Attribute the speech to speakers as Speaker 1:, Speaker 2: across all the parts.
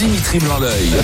Speaker 1: Dimitri.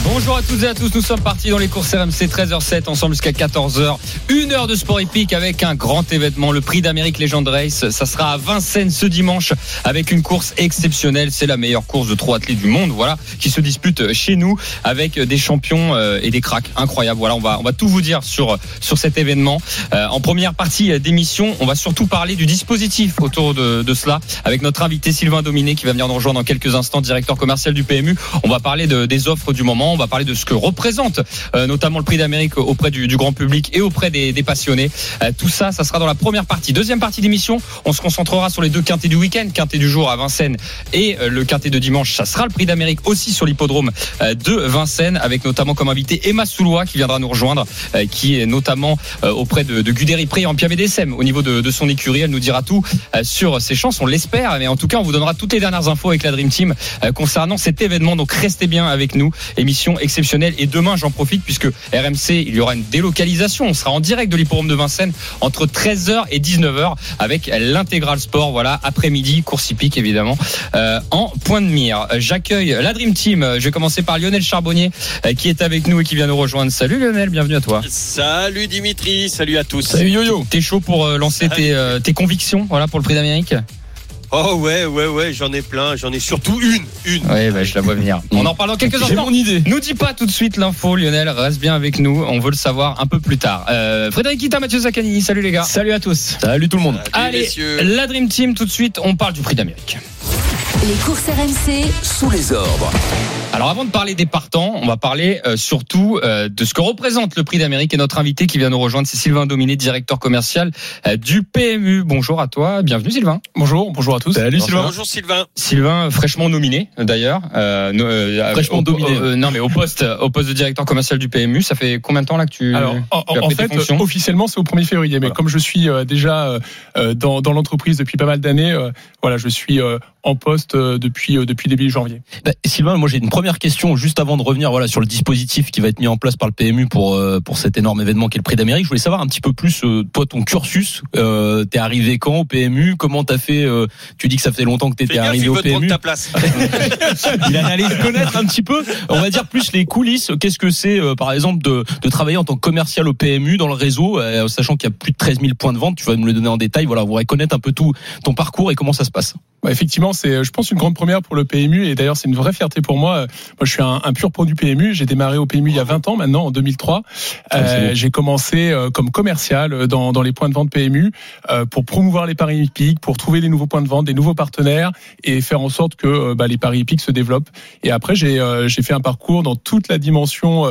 Speaker 2: Bonjour à toutes et à tous, nous sommes partis dans les courses RMC 13h07 ensemble jusqu'à 14h. Une heure de sport épique avec un grand événement, le prix d'Amérique Legend Race. Ça sera à Vincennes ce dimanche avec une course exceptionnelle. C'est la meilleure course de trois athlètes du monde, voilà, qui se dispute chez nous avec des champions euh, et des cracks incroyables. Voilà, on va, on va tout vous dire sur, sur cet événement. Euh, en première partie d'émission, on va surtout parler du dispositif autour de, de cela avec notre invité Sylvain Dominé qui va venir nous rejoindre dans quelques instants, directeur commercial du PMU. On va parler de, des offres du moment, on va parler de ce que représente euh, notamment le prix d'Amérique auprès du, grand public et auprès des, passionnés. Euh, tout ça, ça sera dans la première partie. Deuxième partie d'émission, on se concentrera sur les deux quintés du week-end, quintet du jour à Vincennes et euh, le quintet de dimanche. Ça sera le prix d'Amérique aussi sur l'hippodrome de Vincennes avec notamment comme invité Emma Soulois qui viendra nous rejoindre, qui est notamment auprès de, de Guderi Pré en PMDSM au niveau de, son écurie. Elle nous dira tout sur ses chances, on l'espère, mais en tout cas, on vous donnera toutes les dernières infos avec la Dream Team concernant cet événement. Donc restez bien avec nous. Émission exceptionnelle. Et demain, j'en profite puisque RMC, il y aura une délocalisation. On sera en direct de l'hipporome de Vincennes entre 13h et 19h avec l'intégral sport. Voilà, après-midi, course hippique évidemment, euh, en point de mire. J'accueille la Dream Team. Je vais commencer par Lionel Charbonnier euh, qui est avec nous et qui vient nous rejoindre. Salut Lionel, bienvenue à toi.
Speaker 3: Salut Dimitri, salut à tous.
Speaker 2: Salut Yo-Yo. T'es chaud pour euh, lancer tes, tes convictions voilà, pour le prix d'Amérique?
Speaker 3: Oh ouais, ouais, ouais, j'en ai plein, j'en ai surtout une, une.
Speaker 2: Oui, bah, je la vois venir. On en parle dans quelques instants.
Speaker 4: J'ai mon idée.
Speaker 2: Nous dis pas tout de suite l'info, Lionel, reste bien avec nous, on veut le savoir un peu plus tard. Euh, Frédéric Kita, Mathieu Zaccanini, salut les gars.
Speaker 4: Salut à tous. Salut tout le monde.
Speaker 3: Salut,
Speaker 2: Allez,
Speaker 3: messieurs.
Speaker 2: la Dream Team, tout de suite, on parle du prix d'Amérique.
Speaker 5: Les courses RMC,
Speaker 1: Sous les ordres.
Speaker 2: Alors avant de parler des partants, on va parler euh, surtout euh, de ce que représente le prix d'Amérique et notre invité qui vient nous rejoindre, c'est Sylvain Dominé, directeur commercial euh, du PMU. Bonjour à toi, bienvenue Sylvain.
Speaker 4: Bonjour, bonjour à tous. Salut
Speaker 3: Bonjour Sylvain.
Speaker 2: Sylvain, fraîchement nominé d'ailleurs. Euh, euh,
Speaker 4: Fraîchement
Speaker 2: au-
Speaker 4: dominé.
Speaker 2: euh, non mais au poste, au poste de directeur commercial du PMU, ça fait combien de temps là que tu
Speaker 4: Alors, en,
Speaker 2: tu as
Speaker 4: en
Speaker 2: pris tes
Speaker 4: fait,
Speaker 2: fonctions
Speaker 4: officiellement, c'est au 1er février. Mais
Speaker 2: Voilà.
Speaker 4: comme je suis euh, déjà dans, dans l'entreprise depuis pas mal d'années, euh, voilà, je suis euh, en poste euh, depuis euh, depuis début janvier.
Speaker 6: Bah, Sylvain, moi j'ai une première question juste avant de revenir voilà sur le dispositif qui va être mis en place par le PMU pour euh, pour cet énorme événement qui est le Prix d'Amérique. Je voulais savoir un petit peu plus euh, toi ton cursus. Euh, t'es arrivé quand au PMU Comment t'as fait euh, Tu dis que ça faisait longtemps que t'étais arrivé
Speaker 3: il
Speaker 6: au PMU.
Speaker 3: ta place.
Speaker 6: Il a allé connaître un petit peu. On va dire plus les coulisses. Qu'est-ce que c'est euh, par exemple de de travailler en tant que commercial au PMU dans le réseau, euh, sachant qu'il y a plus de 13 000 points de vente? Tu vas me le donner en détail. Voilà, on va connaître un peu tout ton parcours et comment ça se passe.
Speaker 4: Bah, effectivement, c'est, je pense, une grande première pour le PMU. Et d'ailleurs, c'est une vraie fierté pour moi. Moi, je suis un, un pur produit PMU. J'ai démarré au PMU il y a 20 ans maintenant, en 2003.
Speaker 6: Ah,
Speaker 4: Euh, j'ai commencé euh, comme commercial euh, dans, dans les points de vente PMU euh, pour promouvoir les paris hippiques, pour trouver des nouveaux points de vente, des nouveaux partenaires et faire en sorte que bah, les paris hippiques se développent. Et après, j'ai euh, fait un parcours dans toute la dimension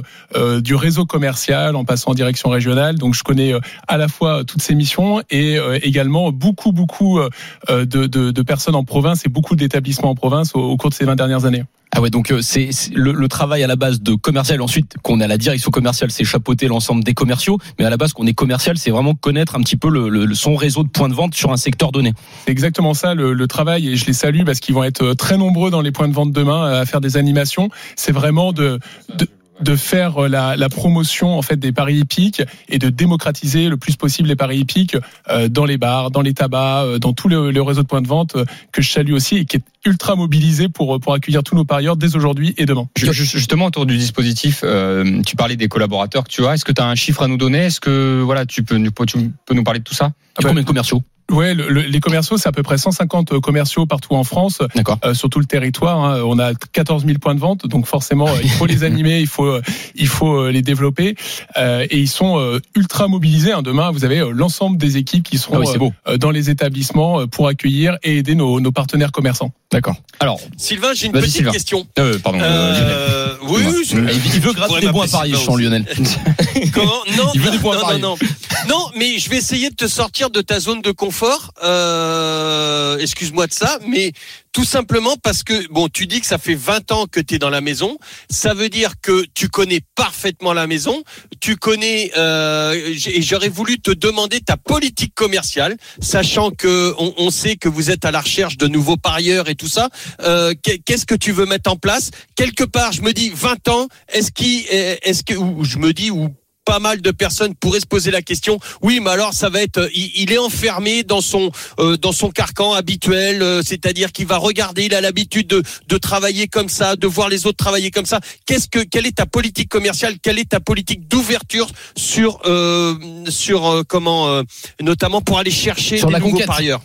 Speaker 4: du réseau commercial, en passant en direction régionale. Donc, je connais à la fois toutes ces missions et également beaucoup, beaucoup de, de, de personnes en province et beaucoup d'établissements en province au, au cours de ces 20 dernières années.
Speaker 6: Ah ouais, donc euh, c'est le, le travail à la base de commercial. Ensuite, qu'on a la direction commerciale, c'est chapeauter l'ensemble des commerciaux. Mais à la base, qu'on est commercial, c'est vraiment connaître un petit peu le, son réseau de points de vente sur un secteur donné.
Speaker 4: C'est exactement ça le, le travail et je les salue parce qu'ils vont être euh, très nombreux dans les points de vente demain euh, à faire des animations. C'est vraiment de, de de faire euh, la, la promotion en fait des paris hippiques et de démocratiser le plus possible les paris hippiques euh, dans les bars, dans les tabacs, euh, dans tout le, le réseau de points de vente que je salue aussi et qui est ultra mobilisé pour pour accueillir tous nos parieurs dès aujourd'hui et demain.
Speaker 2: Ju- ju- Justement autour du dispositif, euh, tu parlais des collaborateurs que tu as. Est-ce que tu as un chiffre à nous donner? Est-ce que voilà, tu peux, nous- tu peux nous parler de tout ça?
Speaker 4: Ah bah,
Speaker 6: Combien de commerciaux?
Speaker 4: Ouais, le- le- les commerciaux, c'est à peu près 150 commerciaux partout en France.
Speaker 6: D'accord.
Speaker 4: euh, sur tout le territoire. hein. On a 14 000 points de vente, donc forcément, euh, il faut les animer, il faut, euh, il faut euh, les développer. Euh, et ils sont euh, ultra mobilisés. hein. Demain, vous avez euh, l'ensemble des équipes qui
Speaker 6: Ah
Speaker 4: seront
Speaker 6: oui, c'est beau.
Speaker 4: euh, dans les établissements euh, pour accueillir et aider nos, nos partenaires commerçants.
Speaker 6: D'accord.
Speaker 2: Alors,
Speaker 3: Sylvain, j'ai une petite
Speaker 2: Sylvain.
Speaker 3: question.
Speaker 2: euh, pardon.
Speaker 3: Euh, oui, oui, je-
Speaker 6: Il, il veut gratter des points à Paris, je. Lionel.
Speaker 3: Comment Non,
Speaker 6: Il veut
Speaker 3: non,
Speaker 6: des points à
Speaker 3: non,
Speaker 6: Paris.
Speaker 3: non, non. Non, mais je vais essayer de te sortir de ta zone de confort. Euh, Excuse-moi de ça, mais tout simplement parce que, bon, tu dis que ça fait 20 ans que tu es dans la maison. Ça veut dire que tu connais parfaitement la maison. Tu connais, euh, et j'aurais voulu te demander ta politique commerciale, sachant que on, sait que vous êtes à la recherche de nouveaux parieurs et tout ça. Euh, qu'est- Qu'est-ce que tu veux mettre en place? Quelque part, je me dis 20 ans, est-ce qui, est-ce que, ou je me dis, ou pas mal de personnes pourraient se poser la question. Oui, mais alors ça va être, euh, il, il est enfermé dans son euh, dans son carcan habituel, euh, c'est-à-dire qu'il va regarder, il a l'habitude de de travailler comme ça, de voir les autres travailler comme ça. Qu'est-ce que quelle est ta politique commerciale? Quelle est ta politique d'ouverture sur euh, sur euh, comment euh, notamment pour aller chercher
Speaker 6: Sur
Speaker 3: des
Speaker 6: la
Speaker 3: nouveaux parieurs?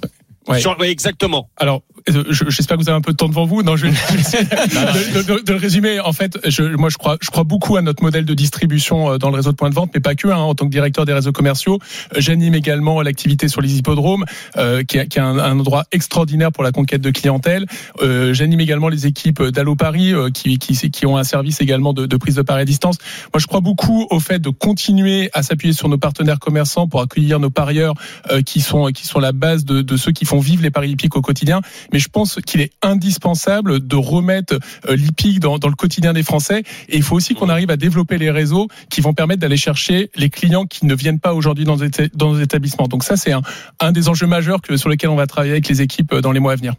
Speaker 4: Ouais.
Speaker 3: Sur- ouais, exactement.
Speaker 4: Alors, j'espère que vous avez un peu de temps devant vous. Non, je vais de, de- de- de le résumer. En fait, je, moi, je crois, je crois beaucoup à notre modèle de distribution euh, dans le réseau de points de vente, mais pas que. hein. en tant que directeur des réseaux commerciaux, euh, j'anime également l'activité sur les hippodromes, euh, qui, est- qui est un, un endroit extraordinaire pour la conquête de clientèle. Euh, j'anime également les équipes d'Allo Paris, euh, qui, qui, qui ont un service également de, de prise de paris à distance. Moi, je crois beaucoup au fait de continuer à s'appuyer sur nos partenaires commerçants pour accueillir nos parieurs euh, qui sont qui sont la base de, de ceux qui font vivre les paris hippiques au quotidien. Mais je pense qu'il est indispensable de remettre euh, l'hippique dans, dans le quotidien des Français. Et il faut aussi qu'on arrive à développer les réseaux qui vont permettre d'aller chercher les clients qui ne viennent pas aujourd'hui dans, nos éta- dans nos établissements. Donc ça, c'est un, un des enjeux majeurs que, sur lesquels on va travailler avec les équipes euh, dans les mois à venir.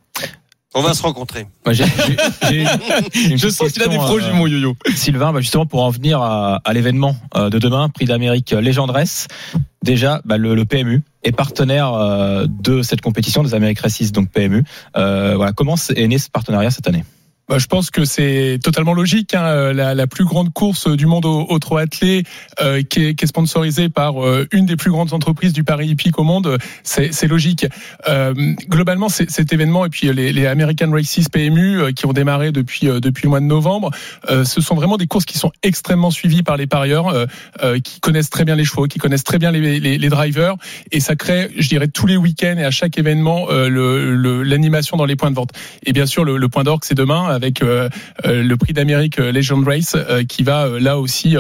Speaker 3: On va se rencontrer.
Speaker 7: Moi, j'ai- j'ai- j'ai une
Speaker 6: Je sens qu'il a des projets,
Speaker 7: euh,
Speaker 6: mon yo-yo.
Speaker 7: Sylvain, bah, justement pour en venir à, à l'événement euh, de demain, Prix d'Amérique Légendresse. Déjà, bah, le, le PMU est partenaire euh, de cette compétition des Amériques Races, donc PMU. Euh, voilà, comment est né ce partenariat cette année?
Speaker 4: Bah, je pense que c'est totalement logique. Hein, euh, la, la plus grande course du monde au, au trot euh, qui, est, qui est sponsorisée par euh, une des plus grandes entreprises du pari hippique au monde, c'est logique. Euh, globalement, cet événement et puis les, les American Races PMU euh, qui ont démarré depuis euh, depuis le mois de novembre, euh, ce sont vraiment des courses qui sont extrêmement suivies par les parieurs, euh, euh, qui connaissent très bien les chevaux, qui connaissent très bien les, les, les drivers, et ça crée, je dirais, tous les week-ends et à chaque événement euh, le- le- l'animation dans les points de vente. Et bien sûr, le, le point d'orgue, c'est demain avec euh, euh, le prix d'Amérique euh, Legend Race qui va là aussi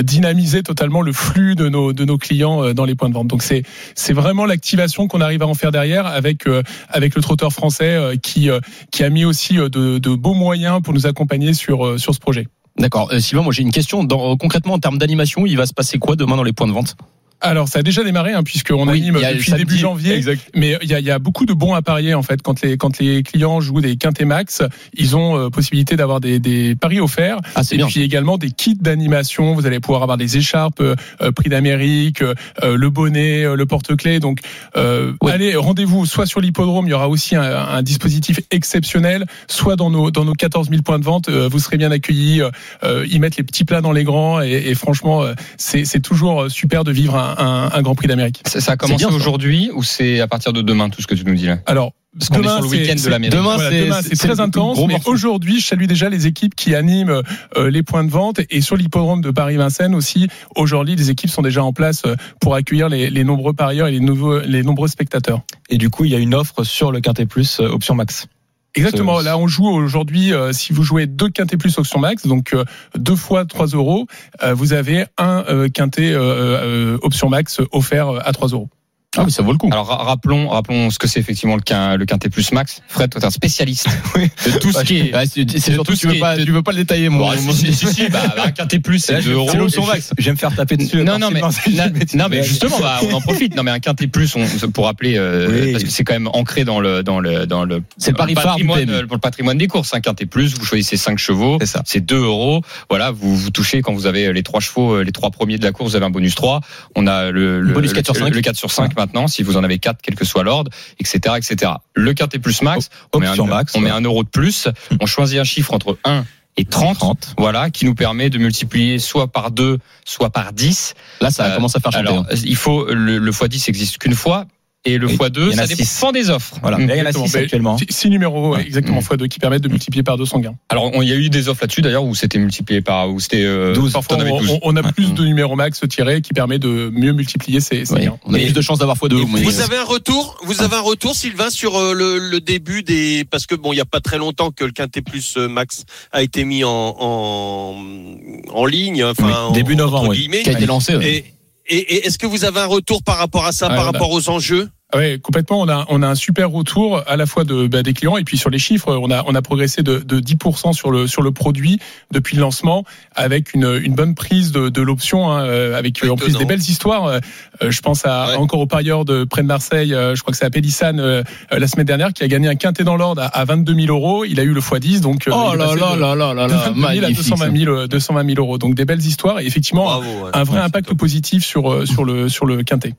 Speaker 4: dynamiser totalement le flux de nos de nos clients dans les points de vente. Donc c'est c'est vraiment l'activation qu'on arrive à en faire derrière avec avec le trotteur français qui qui a mis aussi de, beaux moyens pour nous accompagner sur sur ce projet.
Speaker 6: D'accord. Euh, Sylvain, moi j'ai une question. Concrètement, en termes d'animation, il va se passer quoi demain dans les points de vente?
Speaker 4: Alors ça a déjà démarré hein, puisqu'on
Speaker 6: Oui,
Speaker 4: anime depuis
Speaker 6: samedi.
Speaker 4: début janvier.
Speaker 6: Exact.
Speaker 4: Mais il y a, y a beaucoup de bons à parier en fait quand les quand les clients jouent des quintés max, ils ont euh, possibilité d'avoir des, des paris offerts
Speaker 6: Ah,
Speaker 4: et
Speaker 6: bien.
Speaker 4: puis également des kits d'animation. Vous allez pouvoir avoir des écharpes, euh, euh, prix d'Amérique, euh, euh, le bonnet, euh, le porte-clés. Donc euh,
Speaker 6: Oui.
Speaker 4: allez rendez-vous soit sur l'hippodrome, il y aura aussi un, un dispositif exceptionnel, soit dans nos dans nos 14 000 points de vente, euh, vous serez bien accueillis. Euh, euh, ils mettent les petits plats dans les grands et, et franchement euh, c'est c'est toujours super de vivre un, un, un Grand Prix d'Amérique.
Speaker 2: Ça, ça a commencé aujourd'hui ou c'est à partir de demain tout ce que tu nous dis là?
Speaker 4: Alors,
Speaker 2: Parce qu'on est sur le
Speaker 4: c'est-
Speaker 2: week-end de
Speaker 4: c'est-
Speaker 2: l'Amérique.
Speaker 6: Demain,
Speaker 4: Voilà,
Speaker 6: c'est-
Speaker 4: demain,
Speaker 6: c'est-
Speaker 4: c'est
Speaker 6: c'est
Speaker 4: très intense,
Speaker 6: gros
Speaker 4: mais
Speaker 6: morceau.
Speaker 4: aujourd'hui, je salue déjà les équipes qui animent euh, les points de vente et sur l'hippodrome de Paris-Vincennes aussi. Aujourd'hui, les équipes sont déjà en place euh, pour accueillir les, les nombreux parieurs et les, nouveaux, les nombreux spectateurs.
Speaker 7: Et du coup, il y a une offre sur le Quintet Plus euh, option max.
Speaker 4: Exactement. Là, on joue aujourd'hui. euh, si vous jouez deux quintés plus option max, donc euh, deux fois 3 euros, euh, vous avez un euh, quintet euh, euh, option max offert à 3 euros.
Speaker 6: Ah oui, ça vaut le coup.
Speaker 2: Alors ra- rappelons, rappelons ce que c'est effectivement le, quin- le quintet plus max. Fred, toi t'es un spécialiste de tout ce qui est.
Speaker 6: Ouais, c'est surtout
Speaker 2: tout
Speaker 6: tu veux pas, tu veux pas le détailler, mon. Mon-
Speaker 2: si, si, bah, bah, un quintet plus c'est
Speaker 7: Là, je-
Speaker 2: 2 euros.
Speaker 7: c'est l'option max. Je vais me faire taper dessus.
Speaker 2: Non, non, mais, non, mais justement, bah, on en profite. Non, mais un quintet plus, on, pour rappeler, euh,
Speaker 7: Oui.
Speaker 2: parce que c'est quand même ancré dans le, dans le, dans le,
Speaker 6: C'est le
Speaker 2: patrimoine, pour le patrimoine des courses. Un quintet plus, vous choisissez 5 chevaux,
Speaker 7: C'est ça.
Speaker 2: c'est 2 euros. Voilà, vous, vous touchez quand vous avez les trois chevaux, euh, les trois premiers de la course, vous avez un bonus 3. On a le, le
Speaker 6: Bonus 4 sur
Speaker 2: le-
Speaker 6: 5.
Speaker 2: le 4 sur 5 maintenant, si vous en avez 4, quel que soit l'ordre, etc., etc. Le quintet plus max, on met, un,
Speaker 7: max,
Speaker 2: on met un euro de plus. On choisit un chiffre entre 1 et 30,
Speaker 7: 30.
Speaker 2: voilà, qui nous permet de multiplier soit par 2, soit par 10.
Speaker 6: Là, ça
Speaker 2: Euh,
Speaker 6: commence à faire chanter.
Speaker 2: Alors, il faut le, le x10 existe qu'une fois et le
Speaker 7: Oui,
Speaker 2: x2
Speaker 7: il y en
Speaker 2: ça dépend des offres.
Speaker 7: Voilà.
Speaker 2: Mm.
Speaker 7: Là, il y en a
Speaker 4: Exactement.
Speaker 7: 6
Speaker 4: Mais
Speaker 7: actuellement.
Speaker 4: Six- Six numéros,
Speaker 2: Ouais.
Speaker 4: exactement,
Speaker 2: Mm.
Speaker 4: fois deux, qui permettent de multiplier par 200 gains.
Speaker 2: Alors, on- il y a eu des offres là-dessus d'ailleurs où c'était multiplié par où c'était euh,
Speaker 7: 12.
Speaker 4: Parfois,
Speaker 2: t'en avais
Speaker 4: on,
Speaker 2: 12.
Speaker 4: on- on a plus de numéros max tirés qui permet de mieux multiplier ces, ces
Speaker 6: Oui,
Speaker 4: gains.
Speaker 6: on a
Speaker 2: Mais-
Speaker 6: plus de chances d'avoir fois deux.
Speaker 2: Et
Speaker 6: mais-
Speaker 3: Vous avez un retour, vous avez un retour, Sylvain, sur euh, le, le début des, parce que bon, il y a pas très longtemps que le Quintet Plus euh, Max a été mis en en, en ligne, enfin
Speaker 7: Oui,
Speaker 3: en-
Speaker 7: début novembre,
Speaker 3: entre
Speaker 7: oui.
Speaker 3: guillemets.
Speaker 6: qui a été lancé.
Speaker 3: Et, est-ce que vous avez un retour par rapport à ça,
Speaker 4: Ouais,
Speaker 3: par rapport aux enjeux?
Speaker 4: Ah Ouais, complètement. On a, on a un super retour à la fois de, bah, des clients et puis sur les chiffres. On a, on a progressé de, de 10% sur le, sur le produit depuis le lancement avec une, une bonne prise de, de l'option, hein, euh, avec en plus des belles histoires. Euh, Je pense à,
Speaker 3: Ouais.
Speaker 4: encore au parieur de près de Marseille, euh, je crois que c'est à Pélissane la semaine dernière, qui a gagné un quintet dans l'ordre à, à 22 000 euros. Il a eu le x10, donc. euh,
Speaker 6: Oh là là là là là
Speaker 4: de
Speaker 6: là,
Speaker 4: 22 000 à
Speaker 6: magnifique.
Speaker 4: 220 000, euh, 220 000 euros. Donc des belles histoires et effectivement
Speaker 3: Bravo. ouais.
Speaker 4: un vrai impact positif sur, sur le, sur le quintet.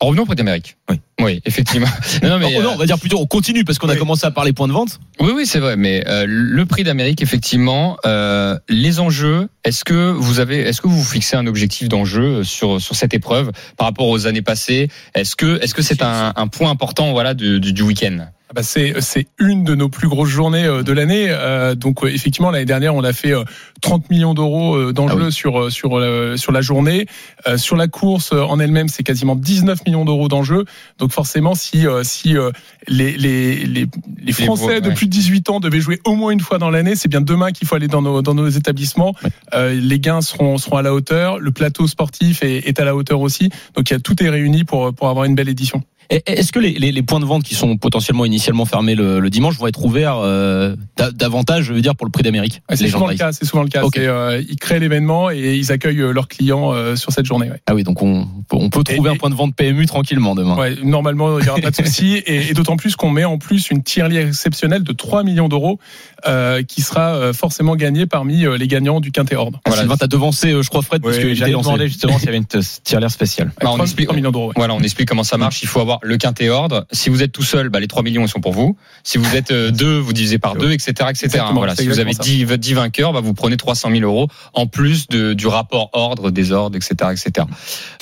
Speaker 2: Revenons au Prix d'Amérique.
Speaker 7: Oui.
Speaker 2: Oui, effectivement. Non, mais,
Speaker 6: non,
Speaker 2: euh,
Speaker 6: on va dire plutôt on continue parce qu'on a commencé à parler points de vente.
Speaker 2: Oui, oui, c'est vrai. Mais euh, le prix d'Amérique, effectivement, euh, les enjeux. Est-ce que vous avez, est-ce que vous vous fixez un objectif d'enjeu sur sur cette épreuve par rapport aux années passées? Est-ce que est-ce que c'est un, un point important, voilà, du, du, du week-end?
Speaker 4: Ah bah, c'est une de nos plus grosses journées euh, de l'année. Euh, donc euh, effectivement l'année dernière on a fait euh, 30 millions d'euros euh, d'enjeux
Speaker 6: Ah oui.
Speaker 4: sur euh, sur euh, sur la journée. Euh, sur la course euh, en elle-même c'est quasiment 19 millions d'euros d'enjeux. Donc forcément si euh, si euh, les les les, les Français
Speaker 2: ouais.
Speaker 4: de plus de 18 ans devaient jouer au moins une fois dans l'année, c'est bien demain qu'il faut aller dans nos dans nos établissements. Euh, les gains seront seront à la hauteur. Le plateau sportif est, est à la hauteur aussi. Donc il y a tout est réuni pour pour avoir une belle édition.
Speaker 6: Est-ce que les, les, les points de vente qui sont potentiellement initialement fermés le, le dimanche vont être ouverts euh, da- davantage, je veux dire, pour le prix d'Amérique
Speaker 4: Ouais, C'est souvent le cas. C'est souvent le cas.
Speaker 6: Ok.
Speaker 4: C'est, euh, ils créent l'événement et ils accueillent euh, leurs clients euh, sur cette journée. Ouais.
Speaker 6: Ah oui, donc on, on peut trouver
Speaker 4: Et-
Speaker 6: un point de vente PMU tranquillement demain.
Speaker 4: Ouais, normalement, il n'y aura pas de souci. Et, et d'autant plus qu'on met en plus une tirelire exceptionnelle de 3 millions d'euros euh, qui sera forcément gagnée parmi les gagnants du Quintet Ordre.
Speaker 6: Ah, Sylvain, t'as devancé, euh, je crois, Fred, parce
Speaker 7: Oui,
Speaker 6: que
Speaker 7: j'allais demander justement s'il y avait une tirelire spéciale.
Speaker 2: Bah, on
Speaker 4: 3,
Speaker 2: explique-
Speaker 4: 3 millions d'euros. ouais.
Speaker 2: Voilà, on explique comment ça marche. Il faut avoir le quintet ordre. Si vous êtes tout seul, bah, les 3 millions ils sont pour vous. Si vous êtes euh, deux, vous divisez par deux, etc., etc.
Speaker 4: Exactement,
Speaker 2: Voilà.
Speaker 4: c'est
Speaker 2: Si vous avez
Speaker 4: exactement
Speaker 2: 10, 10 vainqueurs, bah, vous prenez 300 000 euros en plus de, du rapport ordre, désordre, etc., etc.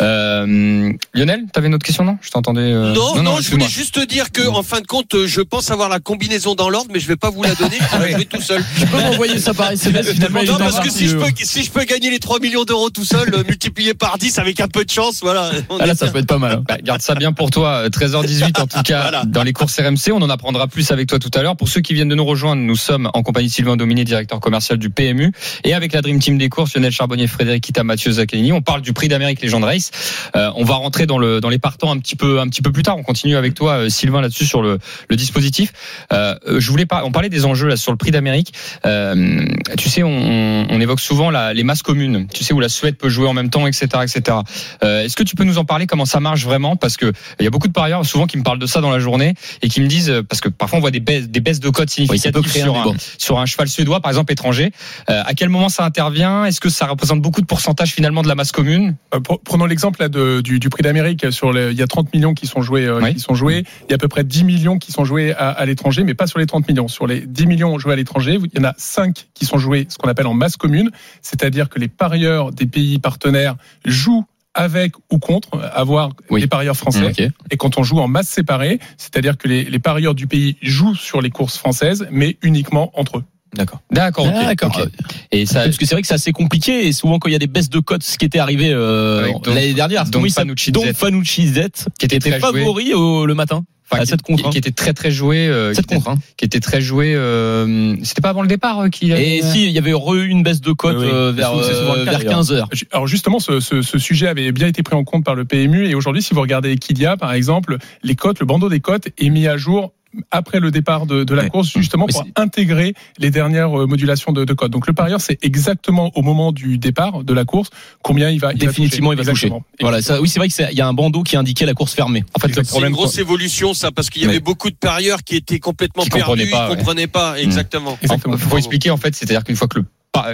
Speaker 2: Euh, Lionel, t'avais une autre question, non? Je t'entendais. euh,
Speaker 3: Non, non, je voulais juste te dire que, en fin de compte, euh, je pense avoir la combinaison dans l'ordre, mais je vais pas vous la donner. Je vais jouer tout seul.
Speaker 6: Tu peux m'envoyer ça par SMS finalement.
Speaker 3: Non, parce que si je peux, si je peux gagner les 3 millions d'euros tout seul, multiplié par 10 avec un peu de chance, voilà.
Speaker 6: Ah là, ça peut être pas mal. hein.
Speaker 2: Bah, garde ça bien pour toi. Euh, 13h18 en tout cas
Speaker 3: Voilà.
Speaker 2: dans les courses RMC. On en apprendra plus avec toi tout à l'heure. Pour ceux qui viennent de nous rejoindre, nous sommes en compagnie de Sylvain Dominé, directeur commercial du PMU, et avec la Dream Team des courses, Lionel Charbonnier, Frédéric Kita, Mathieu Zaccanini. On parle du prix d'Amérique Legend Race. Euh, on va rentrer dans le dans les partants un petit peu un petit peu plus tard. On continue avec toi, euh, Sylvain, là-dessus sur le, le dispositif. Euh, je voulais pas. On parlait des enjeux là sur le prix d'Amérique. Euh, tu sais, on, on évoque souvent la, les masses communes. Tu sais où la Suède peut jouer en même temps, etc., etc. Euh, Est-ce que tu peux nous en parler Comment ça marche vraiment? Parce que il y a beaucoup de parieurs souvent qui me parlent de ça dans la journée et qui me disent euh, parce que parfois on voit des baisses, des baisses de cotes significatives sur, un,
Speaker 6: débat.
Speaker 2: sur un cheval suédois, par exemple étranger. Euh, à quel moment ça intervient? Est-ce que ça représente beaucoup de pourcentage finalement de la masse commune?
Speaker 4: Euh, pre- Prenons l'exemple là, de- du, du prix d'Amérique. Sur les, il y a 30 millions qui sont joués. euh,
Speaker 2: Oui.
Speaker 4: qui sont joués. Il y a à peu près 10 millions qui sont joués à, à l'étranger, mais pas sur les 30 millions. Sur les 10 millions joués à l'étranger, il y en a 5 qui sont joués, ce qu'on appelle en masse commune, c'est-à-dire que les parieurs des pays partenaires jouent avec ou contre, avoir
Speaker 6: Oui.
Speaker 4: les parieurs français. Et quand on joue en masse séparée, c'est-à-dire que les, les parieurs du pays jouent sur les courses françaises, mais uniquement entre eux.
Speaker 7: D'accord.
Speaker 2: D'accord. ok,
Speaker 6: D'accord.
Speaker 2: ok. Et ça.
Speaker 6: Parce que c'est vrai que c'est assez compliqué et souvent quand il y a des baisses de cotes, ce qui était arrivé euh, l'année dernière,
Speaker 2: Don
Speaker 6: comment il s'appelle
Speaker 2: Fanucci
Speaker 6: Don
Speaker 2: Z.
Speaker 6: Fanucci Z,
Speaker 2: Qui était
Speaker 6: favori au- le matin.
Speaker 2: Enfin,
Speaker 6: à
Speaker 2: qui,
Speaker 6: 7 contre
Speaker 2: qui-
Speaker 6: 1.
Speaker 2: qui était très très joué. euh,
Speaker 6: 7
Speaker 2: qui,
Speaker 6: contre 1.
Speaker 2: était, qui était très joué. euh, C'était pas avant le départ euh, qu'il avait-
Speaker 6: Et si, il y avait re une baisse de cote
Speaker 7: Oui, oui.
Speaker 6: euh, vers,
Speaker 7: C'est souvent le
Speaker 6: euh,
Speaker 7: cas,
Speaker 6: vers
Speaker 7: d'ailleurs.
Speaker 6: 15 heures.
Speaker 4: Alors justement, ce, ce- ce sujet avait bien été pris en compte par le PMU et aujourd'hui, si vous regardez Equidia, par exemple, les cotes, le bandeau des cotes est mis à jour après le départ de, de la
Speaker 7: Ouais.
Speaker 4: course, justement
Speaker 6: Mais
Speaker 4: pour intégrer les dernières euh, modulations de, de cotes. Donc le parieur, c'est exactement au moment du départ de la course combien il va. il va
Speaker 6: Définitivement, il va toucher.
Speaker 4: Exactement.
Speaker 6: Voilà, ça, oui, c'est vrai qu'il y a un bandeau qui indiquait la course fermée.
Speaker 2: En fait, le
Speaker 3: C'est une grosse évolution, ça, parce qu'il y avait beaucoup de parieurs qui étaient complètement
Speaker 2: Qui
Speaker 3: perdus,
Speaker 2: comprenaient pas,
Speaker 3: ils
Speaker 2: ouais.
Speaker 3: comprenaient pas, exactement.
Speaker 4: Exactement.
Speaker 2: Il faut expliquer en fait, c'est-à-dire qu'une fois que le